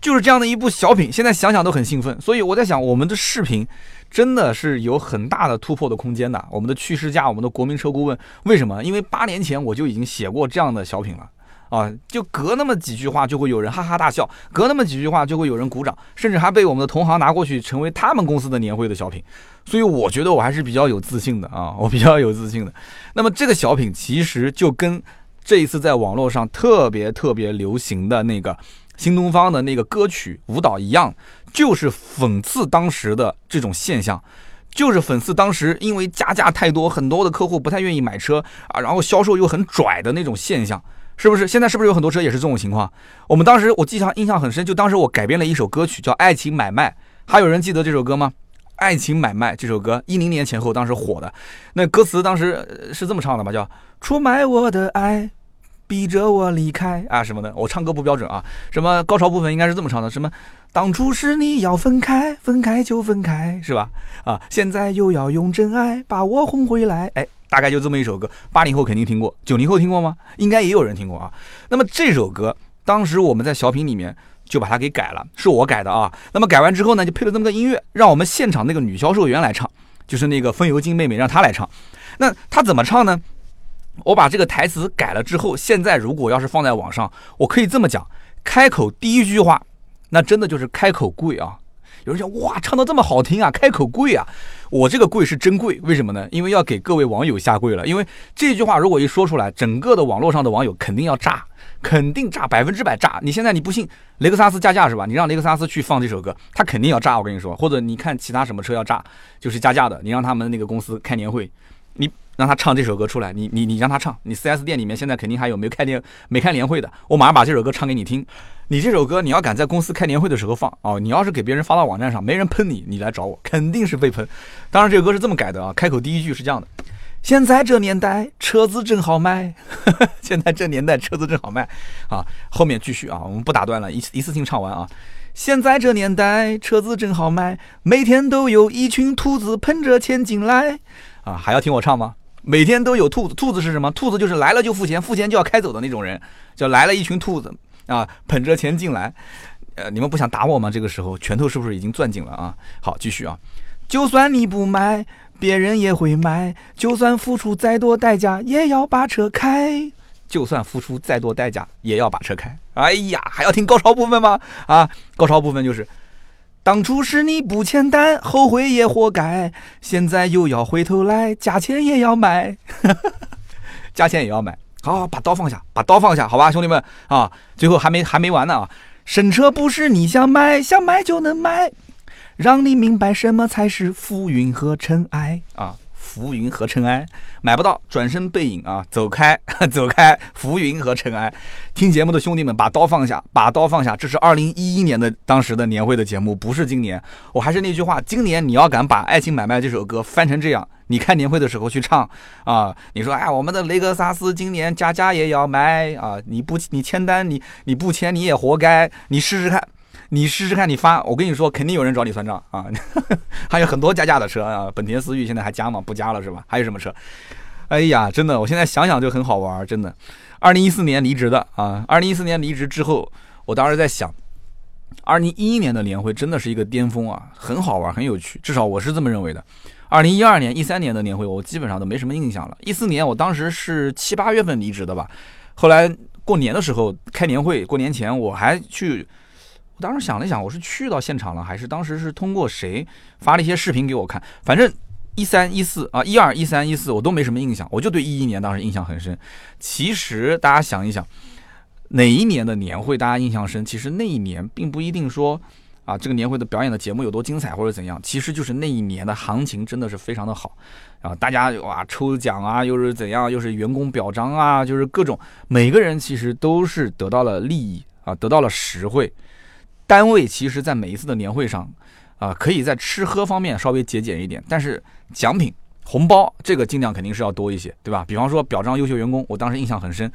[SPEAKER 1] 就是这样的一部小品，现在想想都很兴奋。所以我在想，我们的视频真的是有很大的突破的空间的。我们的趋势价，我们的国民车顾问，为什么？因为八年前我就已经写过这样的小品了。啊，就隔那么几句话，就会有人哈哈大笑；隔那么几句话，就会有人鼓掌，甚至还被我们的同行拿过去成为他们公司的年会的小品。所以我觉得我还是比较有自信的啊，我比较有自信的。那么这个小品其实就跟这一次在网络上特别特别流行的那个新东方的那个歌曲舞蹈一样，就是讽刺当时的这种现象，就是讽刺当时因为加价太多，很多的客户不太愿意买车啊，然后销售又很拽的那种现象。是不是现在是不是有很多车也是这种情况？我们当时我记上印象很深，就当时我改编了一首歌曲叫《爱情买卖》，还有人记得这首歌吗？《爱情买卖》这首歌一零年前后当时火的，那歌词当时是这么唱的吧？叫出卖我的爱，逼着我离开啊什么的。我唱歌不标准啊，什么高潮部分应该是这么唱的，什么当初是你要分开，分开就分开，是吧？啊，现在又要用真爱把我哄回来，哎。大概就这么一首歌，八零后肯定听过，九零后听过吗？应该也有人听过啊。那么这首歌当时我们在小品里面就把它给改了，是我改的啊。那么改完之后呢，就配了这么个音乐，让我们现场那个女销售员来唱，就是那个风油精妹妹，让她来唱。那她怎么唱呢？我把这个台词改了之后，现在如果要是放在网上，我可以这么讲：开口第一句话，那真的就是开口贵啊。有人讲哇，唱的这么好听啊，开口跪啊。我这个跪是真跪，为什么呢？因为要给各位网友下跪了。因为这句话如果一说出来，整个的网络上的网友肯定要炸，肯定炸，百分之百炸。你现在你不信，雷克萨斯加价是吧？你让雷克萨斯去放这首歌，他肯定要炸。我跟你说，或者你看其他什么车要炸，就是加价的，你让他们那个公司开年会，你让他唱这首歌出来，你你你让他唱，你 4S 店里面现在肯定还有没有开年没开年会的，我马上把这首歌唱给你听。你这首歌你要敢在公司开年会的时候放哦，你要是给别人发到网站上，没人喷你，你来找我肯定是被喷。当然这首歌是这么改的啊，开口第一句是这样的：现在这年代车子真好卖，现在这年代车子真好卖啊。后面继续啊，我们不打断了，一一次性唱完啊。现在这年代车子真好卖，每天都有一群兔子喷着钱进来啊，还要听我唱吗？每天都有兔子，兔子是什么？兔子就是来了就付钱，付钱就要开走的那种人，叫来了一群兔子。啊，捧着钱进来，呃，你们不想打我吗？这个时候拳头是不是已经攥紧了啊？好，继续啊。就算你不买，别人也会买；就算付出再多代价，也要把车开；就算付出再多代价，也要把车开。哎呀，还要听高潮部分吗？啊，高潮部分就是：当初是你不签单，后悔也活该；现在又要回头来，价钱也要买，价钱也要买。好，把刀放下，把刀放下，好吧，兄弟们啊，最后还没还没完呢啊！神车不是你想买想买就能买，让你明白什么才是浮云和尘埃啊！浮云和尘埃买不到，转身背影啊，走开，走开！浮云和尘埃，听节目的兄弟们，把刀放下，把刀放下。这是二零一一年的当时的年会的节目，不是今年。我还是那句话，今年你要敢把《爱情买卖》这首歌翻成这样，你开年会的时候去唱啊，你说哎，我们的雷克萨斯今年家家也要买啊，你不你签单你你不签你也活该，你试试看。你试试看，你发，我跟你说，肯定有人找你算账啊！还有很多加价的车啊，本田思域现在还加吗？不加了是吧？还有什么车？哎呀，真的，我现在想想就很好玩，真的。二零一四年离职的啊，二零一四年离职之后，我当时在想，二零一一年的年会真的是一个巅峰啊，很好玩，很有趣，至少我是这么认为的。二零一二年、一三年的年会，我基本上都没什么印象了。一四年我当时是七八月份离职的吧，后来过年的时候开年会，过年前我还去。我当时想了想，我是去到现场了，还是当时是通过谁发了一些视频给我看？反正一三一四啊，一二一三一四我都没什么印象，我就对一一年当时印象很深。其实大家想一想，哪一年的年会大家印象深？其实那一年并不一定说啊，这个年会的表演的节目有多精彩或者怎样，其实就是那一年的行情真的是非常的好啊，大家哇抽奖啊，又是怎样，又是员工表彰啊，就是各种每个人其实都是得到了利益啊，得到了实惠。单位其实，在每一次的年会上，啊，可以在吃喝方面稍微节俭一点，但是奖品、红包这个尽量肯定是要多一些，对吧？比方说表彰优秀员工，我当时印象很深。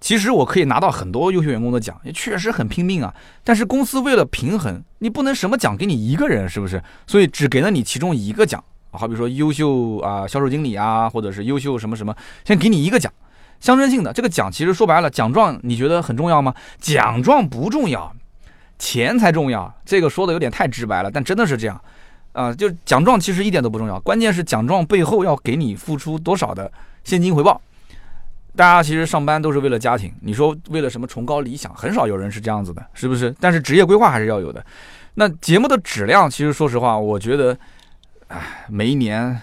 [SPEAKER 1] 其实我可以拿到很多优秀员工的奖，也确实很拼命啊。但是公司为了平衡，你不能什么奖给你一个人，是不是？所以只给了你其中一个奖，好比说优秀啊销售经理啊，或者是优秀什么什么，先给你一个奖，象征性的。这个奖其实说白了，奖状你觉得很重要吗？奖状不重要。钱才重要，这个说的有点太直白了，但真的是这样，啊，就奖状其实一点都不重要，关键是奖状背后要给你付出多少的现金回报。大家其实上班都是为了家庭，你说为了什么崇高理想，很少有人是这样子的，是不是？但是职业规划还是要有的。那节目的质量，其实说实话，我觉得，唉，每一年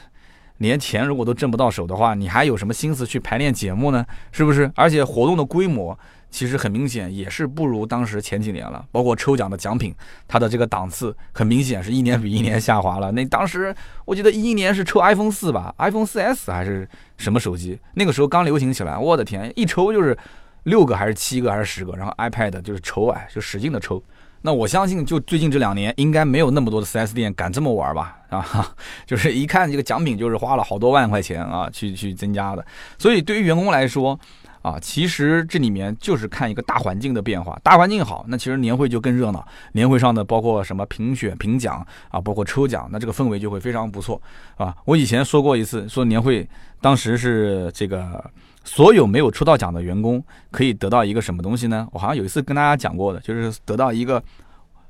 [SPEAKER 1] 连钱如果都挣不到手的话，你还有什么心思去排练节目呢？是不是？而且活动的规模。其实很明显，也是不如当时前几年了。包括抽奖的奖品，它的这个档次很明显是一年比一年下滑了。那当时我记得一一年是抽 iPhone 四吧，iPhone 四 S 还是什么手机？那个时候刚流行起来，我的天，一抽就是六个还是七个还是十个，然后 iPad 就是抽啊，就使劲的抽。那我相信，就最近这两年，应该没有那么多的 4S 店敢这么玩吧？啊，就是一看这个奖品，就是花了好多万块钱啊，去去增加的。所以对于员工来说，啊，其实这里面就是看一个大环境的变化，大环境好，那其实年会就更热闹。年会上的包括什么评选、评奖啊，包括抽奖，那这个氛围就会非常不错啊。我以前说过一次，说年会当时是这个所有没有抽到奖的员工可以得到一个什么东西呢？我好像有一次跟大家讲过的，就是得到一个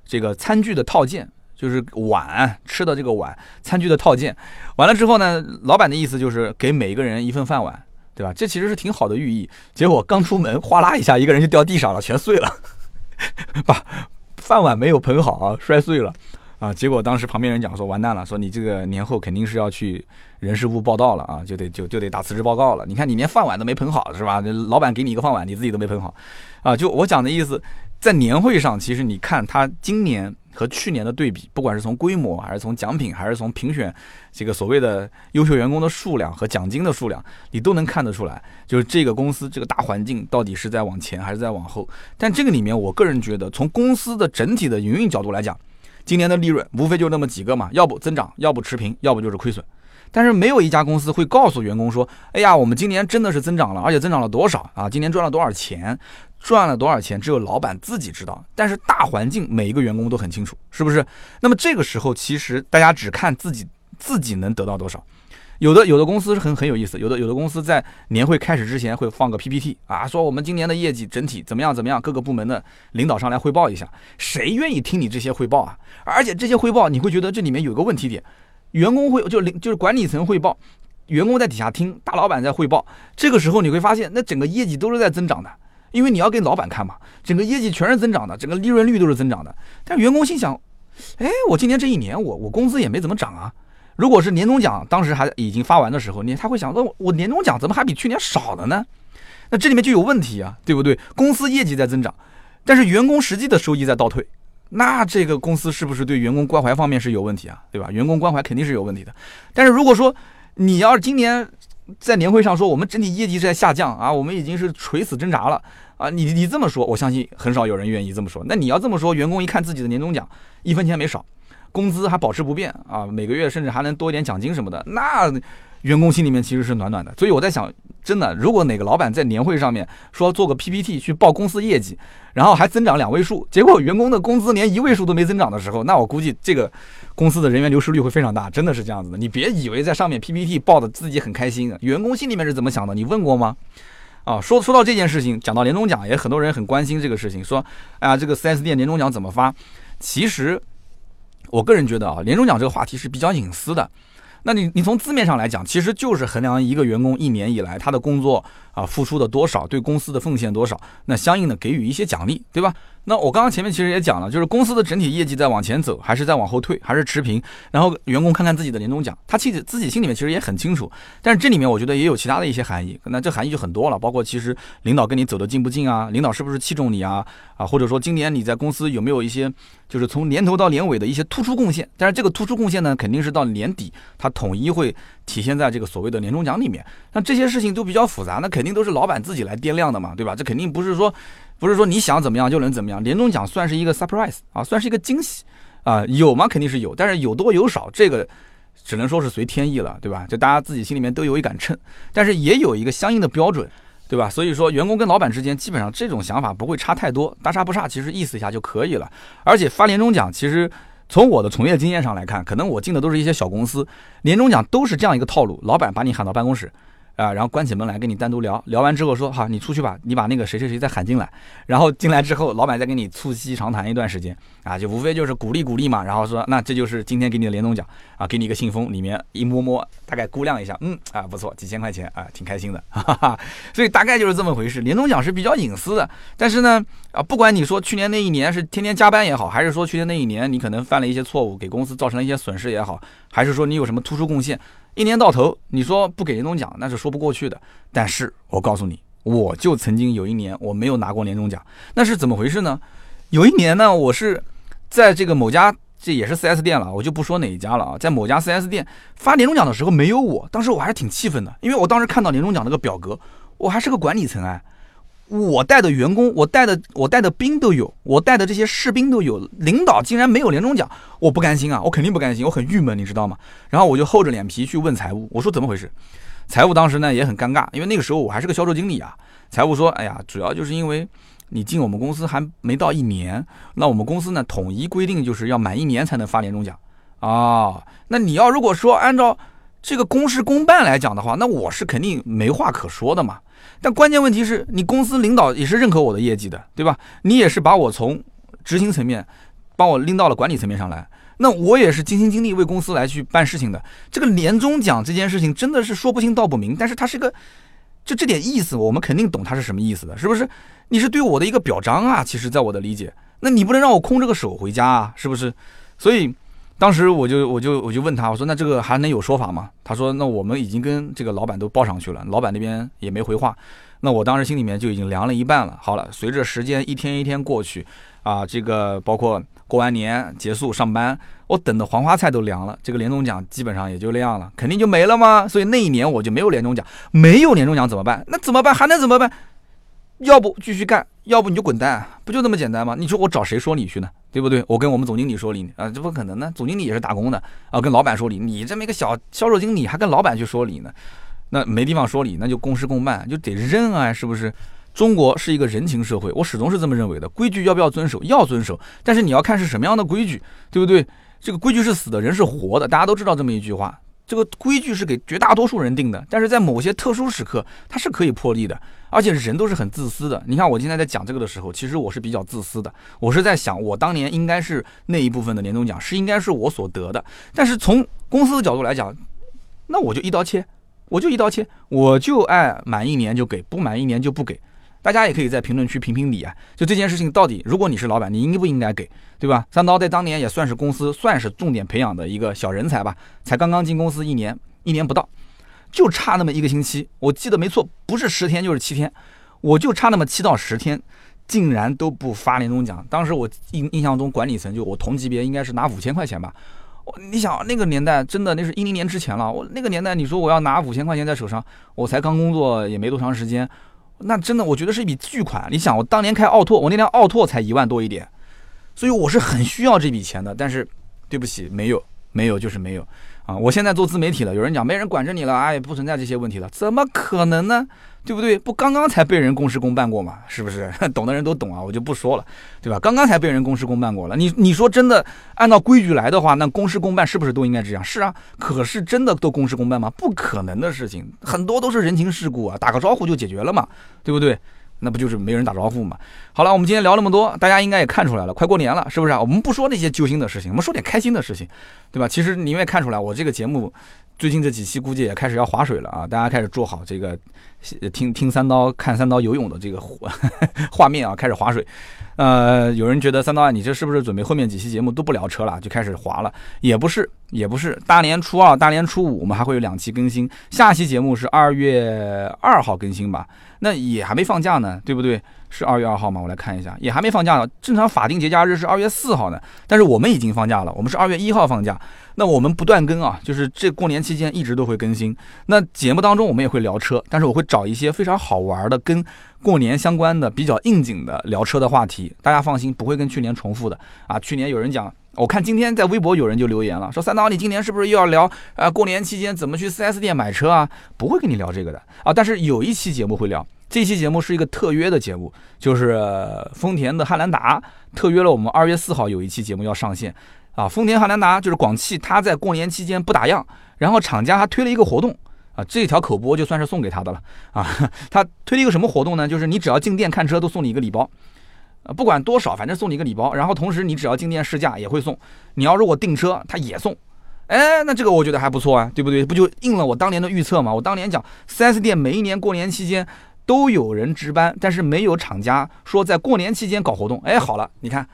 [SPEAKER 1] 这个餐具的套件，就是碗吃的这个碗餐具的套件。完了之后呢，老板的意思就是给每一个人一份饭碗。对吧？这其实是挺好的寓意。结果刚出门，哗啦一下，一个人就掉地上了，全碎了，把饭碗没有捧好啊，摔碎了。啊，结果当时旁边人讲说完蛋了，说你这个年后肯定是要去人事部报道了啊，就得就就得打辞职报告了。你看你连饭碗都没捧好是吧？老板给你一个饭碗，你自己都没捧好，啊，就我讲的意思，在年会上，其实你看他今年和去年的对比，不管是从规模，还是从奖品，还是从评选这个所谓的优秀员工的数量和奖金的数量，你都能看得出来，就是这个公司这个大环境到底是在往前还是在往后。但这个里面，我个人觉得，从公司的整体的营运角度来讲，今年的利润无非就那么几个嘛，要不增长，要不持平，要不就是亏损。但是没有一家公司会告诉员工说：“哎呀，我们今年真的是增长了，而且增长了多少啊？今年赚了多少钱？赚了多少钱？只有老板自己知道。但是大环境每一个员工都很清楚，是不是？那么这个时候，其实大家只看自己自己能得到多少。有的有的公司是很很有意思，有的有的公司在年会开始之前会放个 PPT 啊，说我们今年的业绩整体怎么样怎么样，各个部门的领导上来汇报一下。谁愿意听你这些汇报啊？而且这些汇报你会觉得这里面有个问题点，员工会就领就是管理层汇报，员工在底下听，大老板在汇报。这个时候你会发现，那整个业绩都是在增长的，因为你要给老板看嘛，整个业绩全是增长的，整个利润率都是增长的。但员工心想，哎，我今年这一年我我工资也没怎么涨啊。如果是年终奖当时还已经发完的时候，你他会想说，我年终奖怎么还比去年少了呢？那这里面就有问题啊，对不对？公司业绩在增长，但是员工实际的收益在倒退，那这个公司是不是对员工关怀方面是有问题啊？对吧？员工关怀肯定是有问题的。但是如果说你要是今年在年会上说我们整体业绩在下降啊，我们已经是垂死挣扎了啊，你你这么说，我相信很少有人愿意这么说。那你要这么说，员工一看自己的年终奖一分钱没少。工资还保持不变啊，每个月甚至还能多一点奖金什么的，那员工心里面其实是暖暖的。所以我在想，真的，如果哪个老板在年会上面说做个 PPT 去报公司业绩，然后还增长两位数，结果员工的工资连一位数都没增长的时候，那我估计这个公司的人员流失率会非常大，真的是这样子的。你别以为在上面 PPT 报的自己很开心，员工心里面是怎么想的？你问过吗？啊，说说到这件事情，讲到年终奖，也很多人很关心这个事情，说，哎呀，这个 4S 店年终奖怎么发？其实。我个人觉得啊，年终奖这个话题是比较隐私的。那你你从字面上来讲，其实就是衡量一个员工一年以来他的工作啊付出的多少，对公司的奉献多少，那相应的给予一些奖励，对吧？那我刚刚前面其实也讲了，就是公司的整体业绩在往前走，还是在往后退，还是持平？然后员工看看自己的年终奖，他其实自己心里面其实也很清楚。但是这里面我觉得也有其他的一些含义，那这含义就很多了，包括其实领导跟你走的近不近啊，领导是不是器重你啊？啊，或者说今年你在公司有没有一些，就是从年头到年尾的一些突出贡献？但是这个突出贡献呢，肯定是到年底，它统一会体现在这个所谓的年终奖里面。那这些事情都比较复杂，那肯定都是老板自己来掂量的嘛，对吧？这肯定不是说。不是说你想怎么样就能怎么样，年终奖算是一个 surprise 啊，算是一个惊喜啊，有吗？肯定是有，但是有多有少，这个只能说是随天意了，对吧？就大家自己心里面都有一杆秤，但是也有一个相应的标准，对吧？所以说，员工跟老板之间基本上这种想法不会差太多，大差不差，其实意思一下就可以了。而且发年终奖，其实从我的从业经验上来看，可能我进的都是一些小公司，年终奖都是这样一个套路，老板把你喊到办公室。啊，然后关起门来跟你单独聊聊完之后说好，你出去吧，你把那个谁谁谁再喊进来，然后进来之后，老板再跟你促膝长谈一段时间，啊，就无非就是鼓励鼓励嘛，然后说那这就是今天给你的年终奖啊，给你一个信封，里面一摸摸，大概估量一下，嗯啊不错，几千块钱啊，挺开心的，哈哈，所以大概就是这么回事。年终奖是比较隐私的，但是呢，啊，不管你说去年那一年是天天加班也好，还是说去年那一年你可能犯了一些错误，给公司造成了一些损失也好，还是说你有什么突出贡献。一年到头，你说不给年终奖，那是说不过去的。但是我告诉你，我就曾经有一年我没有拿过年终奖，那是怎么回事呢？有一年呢，我是在这个某家，这也是 4S 店了，我就不说哪一家了啊，在某家 4S 店发年终奖的时候没有我，当时我还是挺气愤的，因为我当时看到年终奖那个表格，我还是个管理层哎。我带的员工，我带的我带的兵都有，我带的这些士兵都有，领导竟然没有年终奖，我不甘心啊，我肯定不甘心，我很郁闷，你知道吗？然后我就厚着脸皮去问财务，我说怎么回事？财务当时呢也很尴尬，因为那个时候我还是个销售经理啊。财务说，哎呀，主要就是因为你进我们公司还没到一年，那我们公司呢统一规定就是要满一年才能发年终奖啊。那你要如果说按照这个公事公办来讲的话，那我是肯定没话可说的嘛。但关键问题是你公司领导也是认可我的业绩的，对吧？你也是把我从执行层面帮我拎到了管理层面上来，那我也是尽心尽力为公司来去办事情的。这个年终奖这件事情真的是说不清道不明，但是它是个，就这点意思，我们肯定懂它是什么意思的，是不是？你是对我的一个表彰啊，其实在我的理解，那你不能让我空着个手回家啊，是不是？所以当时我就我就我就问他，我说那这个还能有说法吗？他说那我们已经跟这个老板都报上去了，老板那边也没回话。那我当时心里面就已经凉了一半了。好了，随着时间一天一天过去，啊，这个包括过完年结束上班，我等的黄花菜都凉了。这个年终奖基本上也就那样了，肯定就没了吗？所以那一年我就没有年终奖，没有年终奖怎么办？那怎么办？还能怎么办？要不继续干，要不你就滚蛋，不就这么简单吗？你说我找谁说理去呢？对不对？我跟我们总经理说理啊，这不可能呢。总经理也是打工的啊，跟老板说理，你这么一个小销售经理还跟老板去说理呢？那没地方说理，那就公事公办，就得认啊，是不是？中国是一个人情社会，我始终是这么认为的。规矩要不要遵守？要遵守，但是你要看是什么样的规矩，对不对？这个规矩是死的，人是活的，大家都知道这么一句话。这个规矩是给绝大多数人定的，但是在某些特殊时刻，它是可以破例的。而且人都是很自私的。你看我今天在讲这个的时候，其实我是比较自私的。我是在想，我当年应该是那一部分的年终奖是应该是我所得的。但是从公司的角度来讲，那我就一刀切。我就一刀切，我就按满一年就给，不满一年就不给。大家也可以在评论区评评理啊。就这件事情到底，如果你是老板，你应不应该给，对吧？三刀在当年也算是公司算是重点培养的一个小人才吧，才刚刚进公司一年，一年不到，就差那么一个星期，我记得没错，不是十天就是七天，我就差那么七到十天，竟然都不发年终奖。当时我印印象中管理层就我同级别应该是拿五千块钱吧。你想那个年代，真的那是一零年之前了。我那个年代，你说我要拿五千块钱在手上，我才刚工作也没多长时间，那真的我觉得是一笔巨款。你想，我当年开奥拓，我那辆奥拓才一万多一点，所以我是很需要这笔钱的。但是，对不起，没有，没有就是没有啊！我现在做自媒体了，有人讲没人管着你了，哎，不存在这些问题了，怎么可能呢？对不对？不刚刚才被人公事公办过嘛？是不是？懂的人都懂啊，我就不说了，对吧？刚刚才被人公事公办过了。你你说真的按照规矩来的话，那公事公办是不是都应该这样？是啊。可是真的都公事公办吗？不可能的事情，很多都是人情世故啊，打个招呼就解决了嘛，对不对？那不就是没人打招呼嘛？好了，我们今天聊那么多，大家应该也看出来了，快过年了，是不是啊？我们不说那些揪心的事情，我们说点开心的事情，对吧？其实你也看出来，我这个节目。最近这几期估计也开始要划水了啊！大家开始做好这个听听三刀看三刀游泳的这个 画面啊，开始划水。呃，有人觉得三刀啊，你这是不是准备后面几期节目都不聊车了，就开始划了？也不是，也不是。大年初二、大年初五我们还会有两期更新，下期节目是二月二号更新吧？那也还没放假呢，对不对？是二月二号吗？我来看一下，也还没放假呢。正常法定节假日是二月四号呢，但是我们已经放假了，我们是二月一号放假。那我们不断更啊，就是这过年期间一直都会更新。那节目当中我们也会聊车，但是我会找一些非常好玩的、跟过年相关的、比较应景的聊车的话题。大家放心，不会跟去年重复的啊。去年有人讲，我看今天在微博有人就留言了，说三刀你今年是不是又要聊啊？过年期间怎么去 4S 店买车啊？不会跟你聊这个的啊。但是有一期节目会聊，这期节目是一个特约的节目，就是丰田的汉兰达特约了我们二月四号有一期节目要上线。啊，丰田汉兰达就是广汽，它在过年期间不打烊，然后厂家还推了一个活动啊，这条口播就算是送给他的了啊。他推了一个什么活动呢？就是你只要进店看车都送你一个礼包，不管多少，反正送你一个礼包。然后同时你只要进店试驾也会送，你要如果订车他也送。哎，那这个我觉得还不错啊，对不对？不就应了我当年的预测吗？我当年讲 4S 店每一年过年期间都有人值班，但是没有厂家说在过年期间搞活动。哎，好了，你看。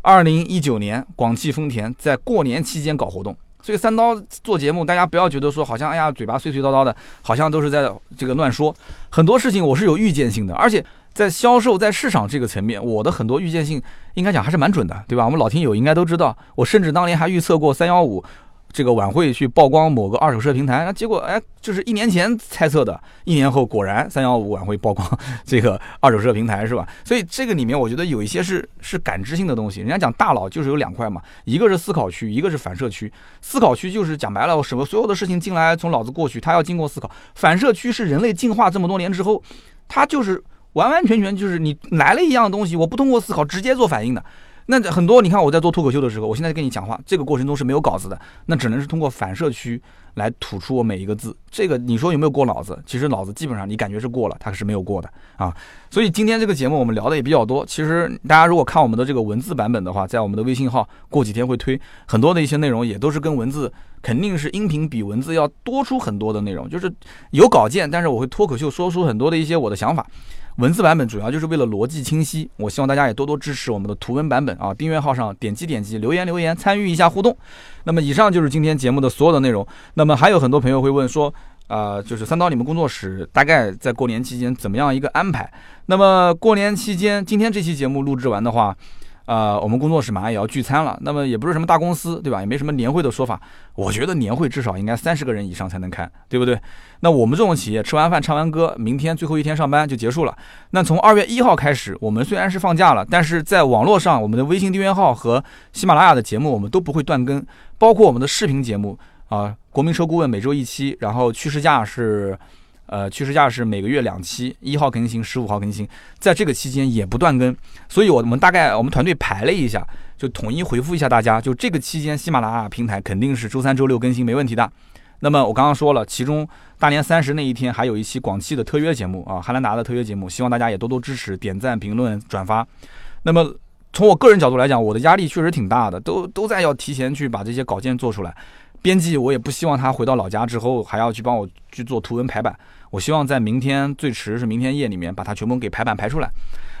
[SPEAKER 1] 二零一九年，广汽丰田在过年期间搞活动，所以三刀做节目，大家不要觉得说好像哎呀嘴巴碎碎叨叨的，好像都是在这个乱说。很多事情我是有预见性的，而且在销售在市场这个层面，我的很多预见性应该讲还是蛮准的，对吧？我们老听友应该都知道，我甚至当年还预测过三幺五。这个晚会去曝光某个二手车平台，那结果哎，就是一年前猜测的，一年后果然三幺五晚会曝光 这个二手车平台是吧？所以这个里面我觉得有一些是是感知性的东西。人家讲大脑就是有两块嘛，一个是思考区，一个是反射区。思考区就是讲白了，什么所有的事情进来从脑子过去，它要经过思考。反射区是人类进化这么多年之后，它就是完完全全就是你来了一样东西，我不通过思考直接做反应的。那很多，你看我在做脱口秀的时候，我现在跟你讲话，这个过程中是没有稿子的，那只能是通过反射区来吐出我每一个字。这个你说有没有过脑子？其实脑子基本上你感觉是过了，它是没有过的啊。所以今天这个节目我们聊的也比较多。其实大家如果看我们的这个文字版本的话，在我们的微信号过几天会推很多的一些内容，也都是跟文字肯定是音频比文字要多出很多的内容。就是有稿件，但是我会脱口秀说出很多的一些我的想法。文字版本主要就是为了逻辑清晰，我希望大家也多多支持我们的图文版本啊！订阅号上点击点击留言留言，参与一下互动。那么以上就是今天节目的所有的内容。那么还有很多朋友会问说，呃，就是三刀你们工作室大概在过年期间怎么样一个安排？那么过年期间，今天这期节目录制完的话。呃，我们工作室马上也要聚餐了，那么也不是什么大公司，对吧？也没什么年会的说法。我觉得年会至少应该三十个人以上才能开，对不对？那我们这种企业吃完饭唱完歌，明天最后一天上班就结束了。那从二月一号开始，我们虽然是放假了，但是在网络上，我们的微信订阅号和喜马拉雅的节目我们都不会断更，包括我们的视频节目啊，国民车顾问每周一期，然后趋势价是。呃，趋势价是每个月两期，一号更新，十五号更新，在这个期间也不断更，所以我们大概我们团队排了一下，就统一回复一下大家，就这个期间喜马拉雅平台肯定是周三、周六更新没问题的。那么我刚刚说了，其中大年三十那一天还有一期广汽的特约节目啊，汉兰达的特约节目，希望大家也多多支持，点赞、评论、转发。那么从我个人角度来讲，我的压力确实挺大的，都都在要提前去把这些稿件做出来。编辑我也不希望他回到老家之后还要去帮我去做图文排版。我希望在明天最迟是明天夜里面把它全部给排版排出来。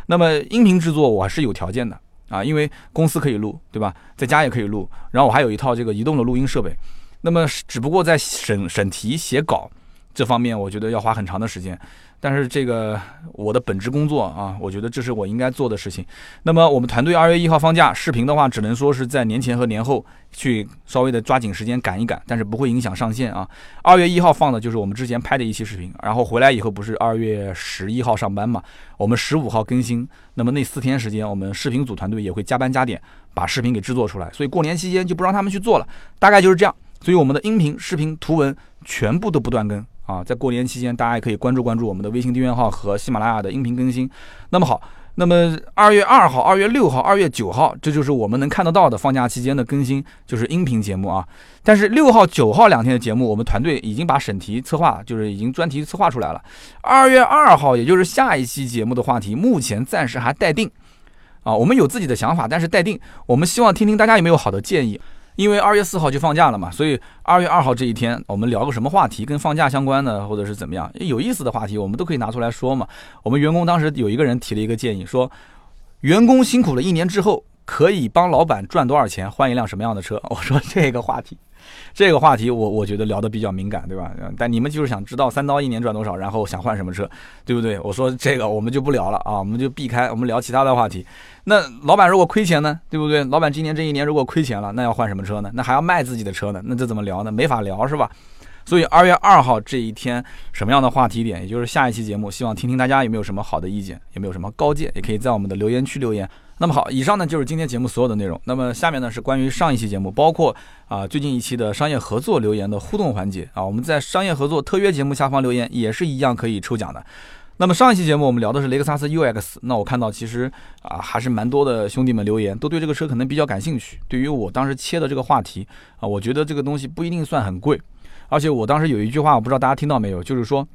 [SPEAKER 1] 那么音频制作我还是有条件的啊，因为公司可以录，对吧？在家也可以录。然后我还有一套这个移动的录音设备。那么只不过在审审题写稿这方面，我觉得要花很长的时间。但是这个我的本职工作啊，我觉得这是我应该做的事情。那么我们团队二月一号放假，视频的话只能说是在年前和年后去稍微的抓紧时间赶一赶，但是不会影响上线啊。二月一号放的就是我们之前拍的一期视频，然后回来以后不是二月十一号上班嘛，我们十五号更新。那么那四天时间，我们视频组团队也会加班加点把视频给制作出来，所以过年期间就不让他们去做了，大概就是这样。所以我们的音频、视频、图文全部都不断更。啊，在过年期间，大家也可以关注关注我们的微信订阅号和喜马拉雅的音频更新。那么好，那么二月二号、二月六号、二月九号，这就是我们能看得到的放假期间的更新，就是音频节目啊。但是六号、九号两天的节目，我们团队已经把审题策划，就是已经专题策划出来了。二月二号，也就是下一期节目的话题，目前暂时还待定。啊，我们有自己的想法，但是待定。我们希望听听大家有没有好的建议。因为二月四号就放假了嘛，所以二月二号这一天我们聊个什么话题，跟放假相关的，或者是怎么样有意思的话题，我们都可以拿出来说嘛。我们员工当时有一个人提了一个建议，说员工辛苦了一年之后，可以帮老板赚多少钱，换一辆什么样的车？我说这个话题。这个话题我我觉得聊得比较敏感，对吧？但你们就是想知道三刀一年赚多少，然后想换什么车，对不对？我说这个我们就不聊了啊，我们就避开，我们聊其他的话题。那老板如果亏钱呢，对不对？老板今年这一年如果亏钱了，那要换什么车呢？那还要卖自己的车呢？那这怎么聊呢？没法聊是吧？所以二月二号这一天什么样的话题点，也就是下一期节目，希望听听大家有没有什么好的意见，有没有什么高见，也可以在我们的留言区留言。那么好，以上呢就是今天节目所有的内容。那么下面呢是关于上一期节目，包括啊最近一期的商业合作留言的互动环节啊。我们在商业合作特约节目下方留言也是一样可以抽奖的。那么上一期节目我们聊的是雷克萨斯 UX，那我看到其实啊还是蛮多的兄弟们留言，都对这个车可能比较感兴趣。对于我当时切的这个话题啊，我觉得这个东西不一定算很贵，而且我当时有一句话，我不知道大家听到没有，就是说，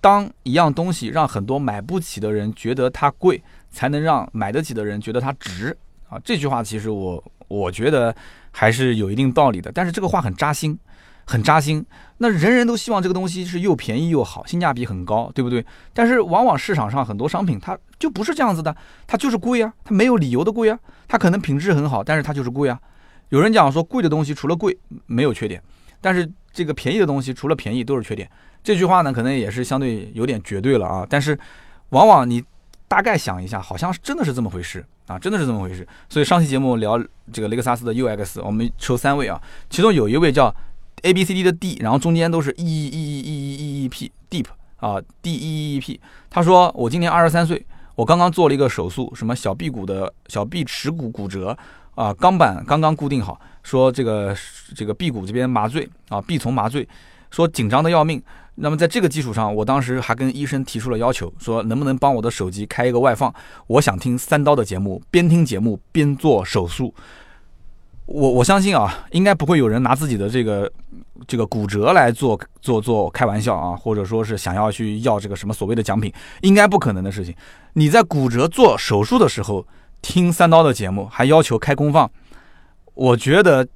[SPEAKER 1] 当一样东西让很多买不起的人觉得它贵。才能让买得起的人觉得它值啊！这句话其实我我觉得还是有一定道理的，但是这个话很扎心，很扎心。那人人都希望这个东西是又便宜又好，性价比很高，对不对？但是往往市场上很多商品它就不是这样子的，它就是贵啊，它没有理由的贵啊，它可能品质很好，但是它就是贵啊。有人讲说贵的东西除了贵没有缺点，但是这个便宜的东西除了便宜都是缺点。这句话呢可能也是相对有点绝对了啊，但是往往你。大概想一下，好像是真的是这么回事啊，真的是这么回事。所以上期节目聊这个雷克萨斯的 UX，我们抽三位啊，其中有一位叫 A B C D 的 D，然后中间都是 E E E E E E P Deep 啊 D E E E P。他说我今年二十三岁，我刚刚做了一个手术，什么小臂骨的小臂耻骨骨折啊，钢板刚刚固定好，说这个这个臂骨这边麻醉啊，臂丛麻醉，说紧张的要命。那么在这个基础上，我当时还跟医生提出了要求，说能不能帮我的手机开一个外放，我想听三刀的节目，边听节目边做手术。我我相信啊，应该不会有人拿自己的这个这个骨折来做做做开玩笑啊，或者说是想要去要这个什么所谓的奖品，应该不可能的事情。你在骨折做手术的时候听三刀的节目，还要求开功放，我觉得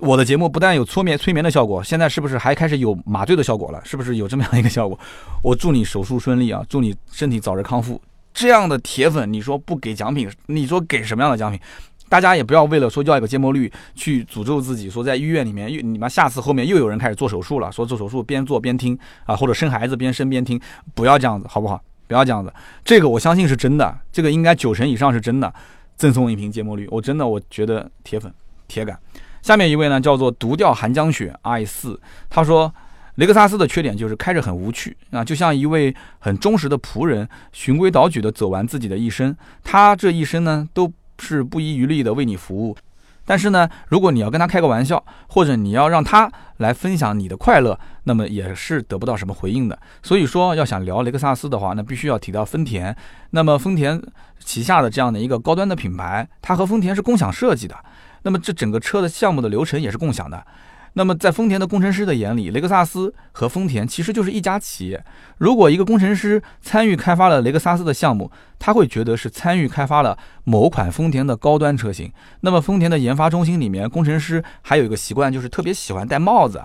[SPEAKER 1] 我的节目不但有搓眠催眠的效果，现在是不是还开始有麻醉的效果了？是不是有这么样一个效果？我祝你手术顺利啊，祝你身体早日康复。这样的铁粉，你说不给奖品，你说给什么样的奖品？大家也不要为了说要一个芥末绿去诅咒自己，说在医院里面又你妈下次后面又有人开始做手术了，说做手术边做边听啊，或者生孩子边生边听，不要这样子，好不好？不要这样子，这个我相信是真的，这个应该九成以上是真的。赠送一瓶芥末绿，我真的我觉得铁粉铁杆。下面一位呢叫做独钓寒江雪 i 四，他说雷克萨斯的缺点就是开着很无趣啊，就像一位很忠实的仆人，循规蹈矩的走完自己的一生，他这一生呢都。是不遗余力的为你服务，但是呢，如果你要跟他开个玩笑，或者你要让他来分享你的快乐，那么也是得不到什么回应的。所以说，要想聊雷克萨斯的话，那必须要提到丰田。那么丰田旗下的这样的一个高端的品牌，它和丰田是共享设计的，那么这整个车的项目的流程也是共享的。那么，在丰田的工程师的眼里，雷克萨斯和丰田其实就是一家企业。如果一个工程师参与开发了雷克萨斯的项目，他会觉得是参与开发了某款丰田的高端车型。那么，丰田的研发中心里面，工程师还有一个习惯，就是特别喜欢戴帽子。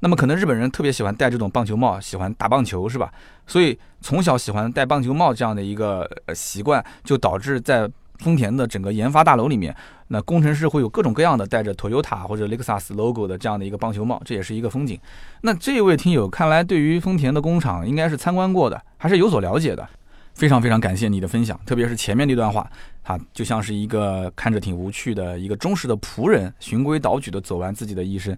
[SPEAKER 1] 那么，可能日本人特别喜欢戴这种棒球帽，喜欢打棒球，是吧？所以从小喜欢戴棒球帽这样的一个习惯，就导致在。丰田的整个研发大楼里面，那工程师会有各种各样的戴着 Toyota 或者雷克萨斯 logo 的这样的一个棒球帽，这也是一个风景。那这位听友看来对于丰田的工厂应该是参观过的，还是有所了解的。非常非常感谢你的分享，特别是前面那段话，他就像是一个看着挺无趣的一个忠实的仆人，循规蹈矩的走完自己的一生，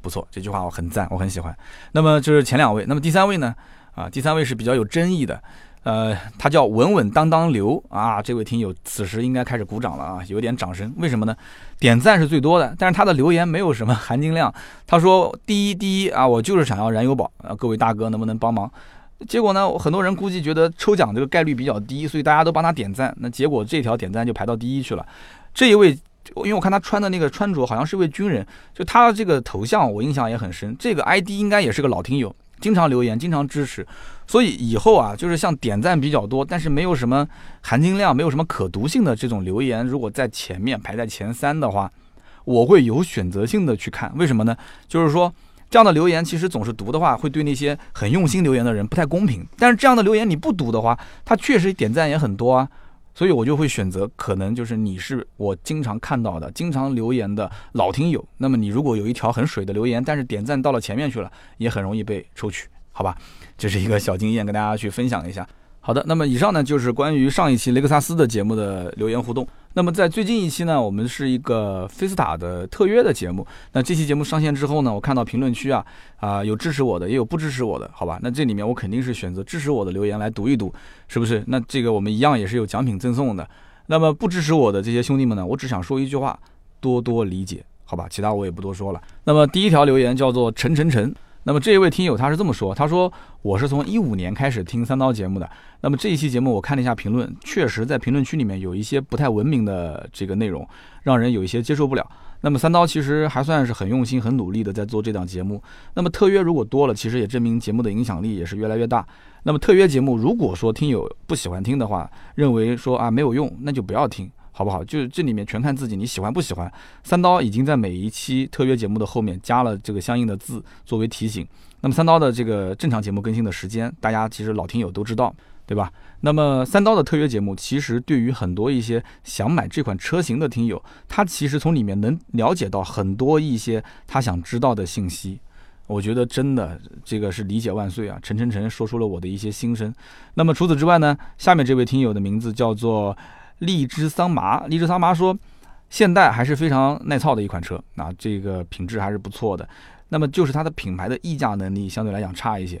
[SPEAKER 1] 不错，这句话我很赞，我很喜欢。那么这是前两位，那么第三位呢？啊，第三位是比较有争议的。呃，他叫稳稳当当刘啊，这位听友此时应该开始鼓掌了啊，有点掌声。为什么呢？点赞是最多的，但是他的留言没有什么含金量。他说：“第一，第一啊，我就是想要燃油宝啊，各位大哥能不能帮忙？”结果呢，很多人估计觉得抽奖这个概率比较低，所以大家都帮他点赞。那结果这条点赞就排到第一去了。这一位，因为我看他穿的那个穿着好像是位军人，就他这个头像我印象也很深。这个 ID 应该也是个老听友。经常留言，经常支持，所以以后啊，就是像点赞比较多，但是没有什么含金量、没有什么可读性的这种留言，如果在前面排在前三的话，我会有选择性的去看。为什么呢？就是说这样的留言其实总是读的话，会对那些很用心留言的人不太公平。但是这样的留言你不读的话，他确实点赞也很多啊。所以我就会选择，可能就是你是我经常看到的、经常留言的老听友。那么你如果有一条很水的留言，但是点赞到了前面去了，也很容易被抽取，好吧？这是一个小经验，跟大家去分享一下。好的，那么以上呢就是关于上一期雷克萨斯的节目的留言互动。那么在最近一期呢，我们是一个菲斯塔的特约的节目。那这期节目上线之后呢，我看到评论区啊啊有支持我的，也有不支持我的，好吧？那这里面我肯定是选择支持我的留言来读一读，是不是？那这个我们一样也是有奖品赠送的。那么不支持我的这些兄弟们呢，我只想说一句话：多多理解，好吧？其他我也不多说了。那么第一条留言叫做陈陈陈。那么这一位听友他是这么说，他说我是从一五年开始听三刀节目的。那么这一期节目我看了一下评论，确实在评论区里面有一些不太文明的这个内容，让人有一些接受不了。那么三刀其实还算是很用心、很努力的在做这档节目。那么特约如果多了，其实也证明节目的影响力也是越来越大。那么特约节目如果说听友不喜欢听的话，认为说啊没有用，那就不要听。好不好？就是这里面全看自己，你喜欢不喜欢？三刀已经在每一期特约节目的后面加了这个相应的字作为提醒。那么三刀的这个正常节目更新的时间，大家其实老听友都知道，对吧？那么三刀的特约节目，其实对于很多一些想买这款车型的听友，他其实从里面能了解到很多一些他想知道的信息。我觉得真的这个是理解万岁啊！陈晨晨说出了我的一些心声。那么除此之外呢？下面这位听友的名字叫做。荔枝桑麻，荔枝桑麻说，现代还是非常耐操的一款车，啊，这个品质还是不错的。那么就是它的品牌的溢价能力相对来讲差一些，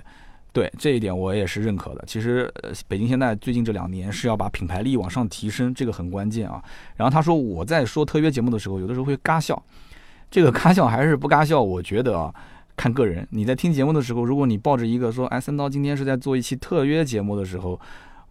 [SPEAKER 1] 对这一点我也是认可的。其实，北京现在最近这两年是要把品牌力往上提升，这个很关键啊。然后他说我在说特约节目的时候，有的时候会嘎笑，这个嘎笑还是不嘎笑，我觉得啊，看个人。你在听节目的时候，如果你抱着一个说，哎，三刀今天是在做一期特约节目的时候。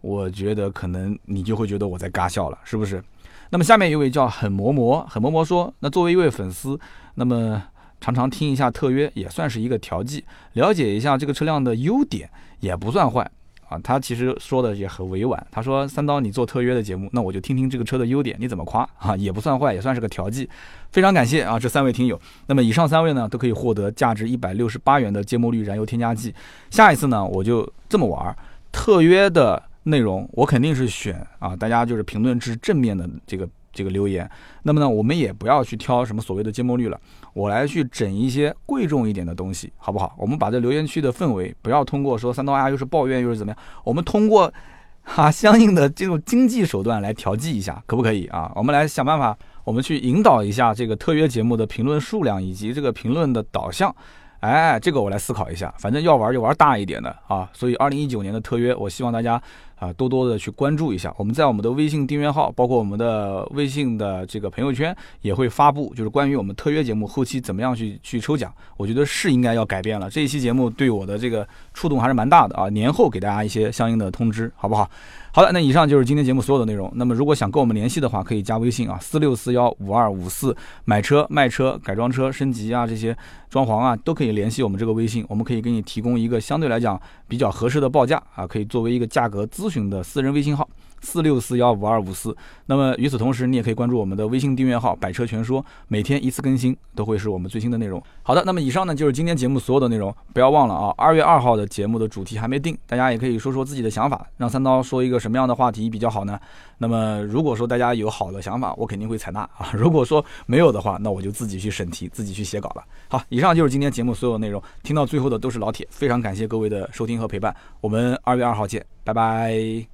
[SPEAKER 1] 我觉得可能你就会觉得我在尬笑了，是不是？那么下面一位叫很磨磨，很磨磨说，那作为一位粉丝，那么常常听一下特约也算是一个调剂，了解一下这个车辆的优点也不算坏。啊，他其实说的也很委婉。他说：“三刀，你做特约的节目，那我就听听这个车的优点，你怎么夸啊？也不算坏，也算是个调剂。非常感谢啊，这三位听友。那么以上三位呢，都可以获得价值一百六十八元的芥末绿燃油添加剂。下一次呢，我就这么玩儿，特约的内容我肯定是选啊，大家就是评论至正面的这个。”这个留言，那么呢，我们也不要去挑什么所谓的芥末绿了，我来去整一些贵重一点的东西，好不好？我们把这留言区的氛围不要通过说三刀啊又是抱怨又是怎么样，我们通过哈相应的这种经济手段来调剂一下，可不可以啊？我们来想办法，我们去引导一下这个特约节目的评论数量以及这个评论的导向。哎，这个我来思考一下，反正要玩就玩大一点的啊。所以二零一九年的特约，我希望大家。啊，多多的去关注一下，我们在我们的微信订阅号，包括我们的微信的这个朋友圈，也会发布，就是关于我们特约节目后期怎么样去去抽奖。我觉得是应该要改变了，这一期节目对我的这个触动还是蛮大的啊。年后给大家一些相应的通知，好不好？好的，那以上就是今天节目所有的内容。那么如果想跟我们联系的话，可以加微信啊，四六四幺五二五四，买车、卖车、改装车、升级啊，这些装潢啊，都可以联系我们这个微信，我们可以给你提供一个相对来讲比较合适的报价啊，可以作为一个价格咨询的私人微信号。四六四幺五二五四，那么与此同时，你也可以关注我们的微信订阅号“百车全说”，每天一次更新，都会是我们最新的内容。好的，那么以上呢就是今天节目所有的内容，不要忘了啊，二月二号的节目的主题还没定，大家也可以说说自己的想法，让三刀说一个什么样的话题比较好呢？那么如果说大家有好的想法，我肯定会采纳啊；如果说没有的话，那我就自己去审题，自己去写稿了。好，以上就是今天节目所有内容，听到最后的都是老铁，非常感谢各位的收听和陪伴，我们二月二号见，拜拜。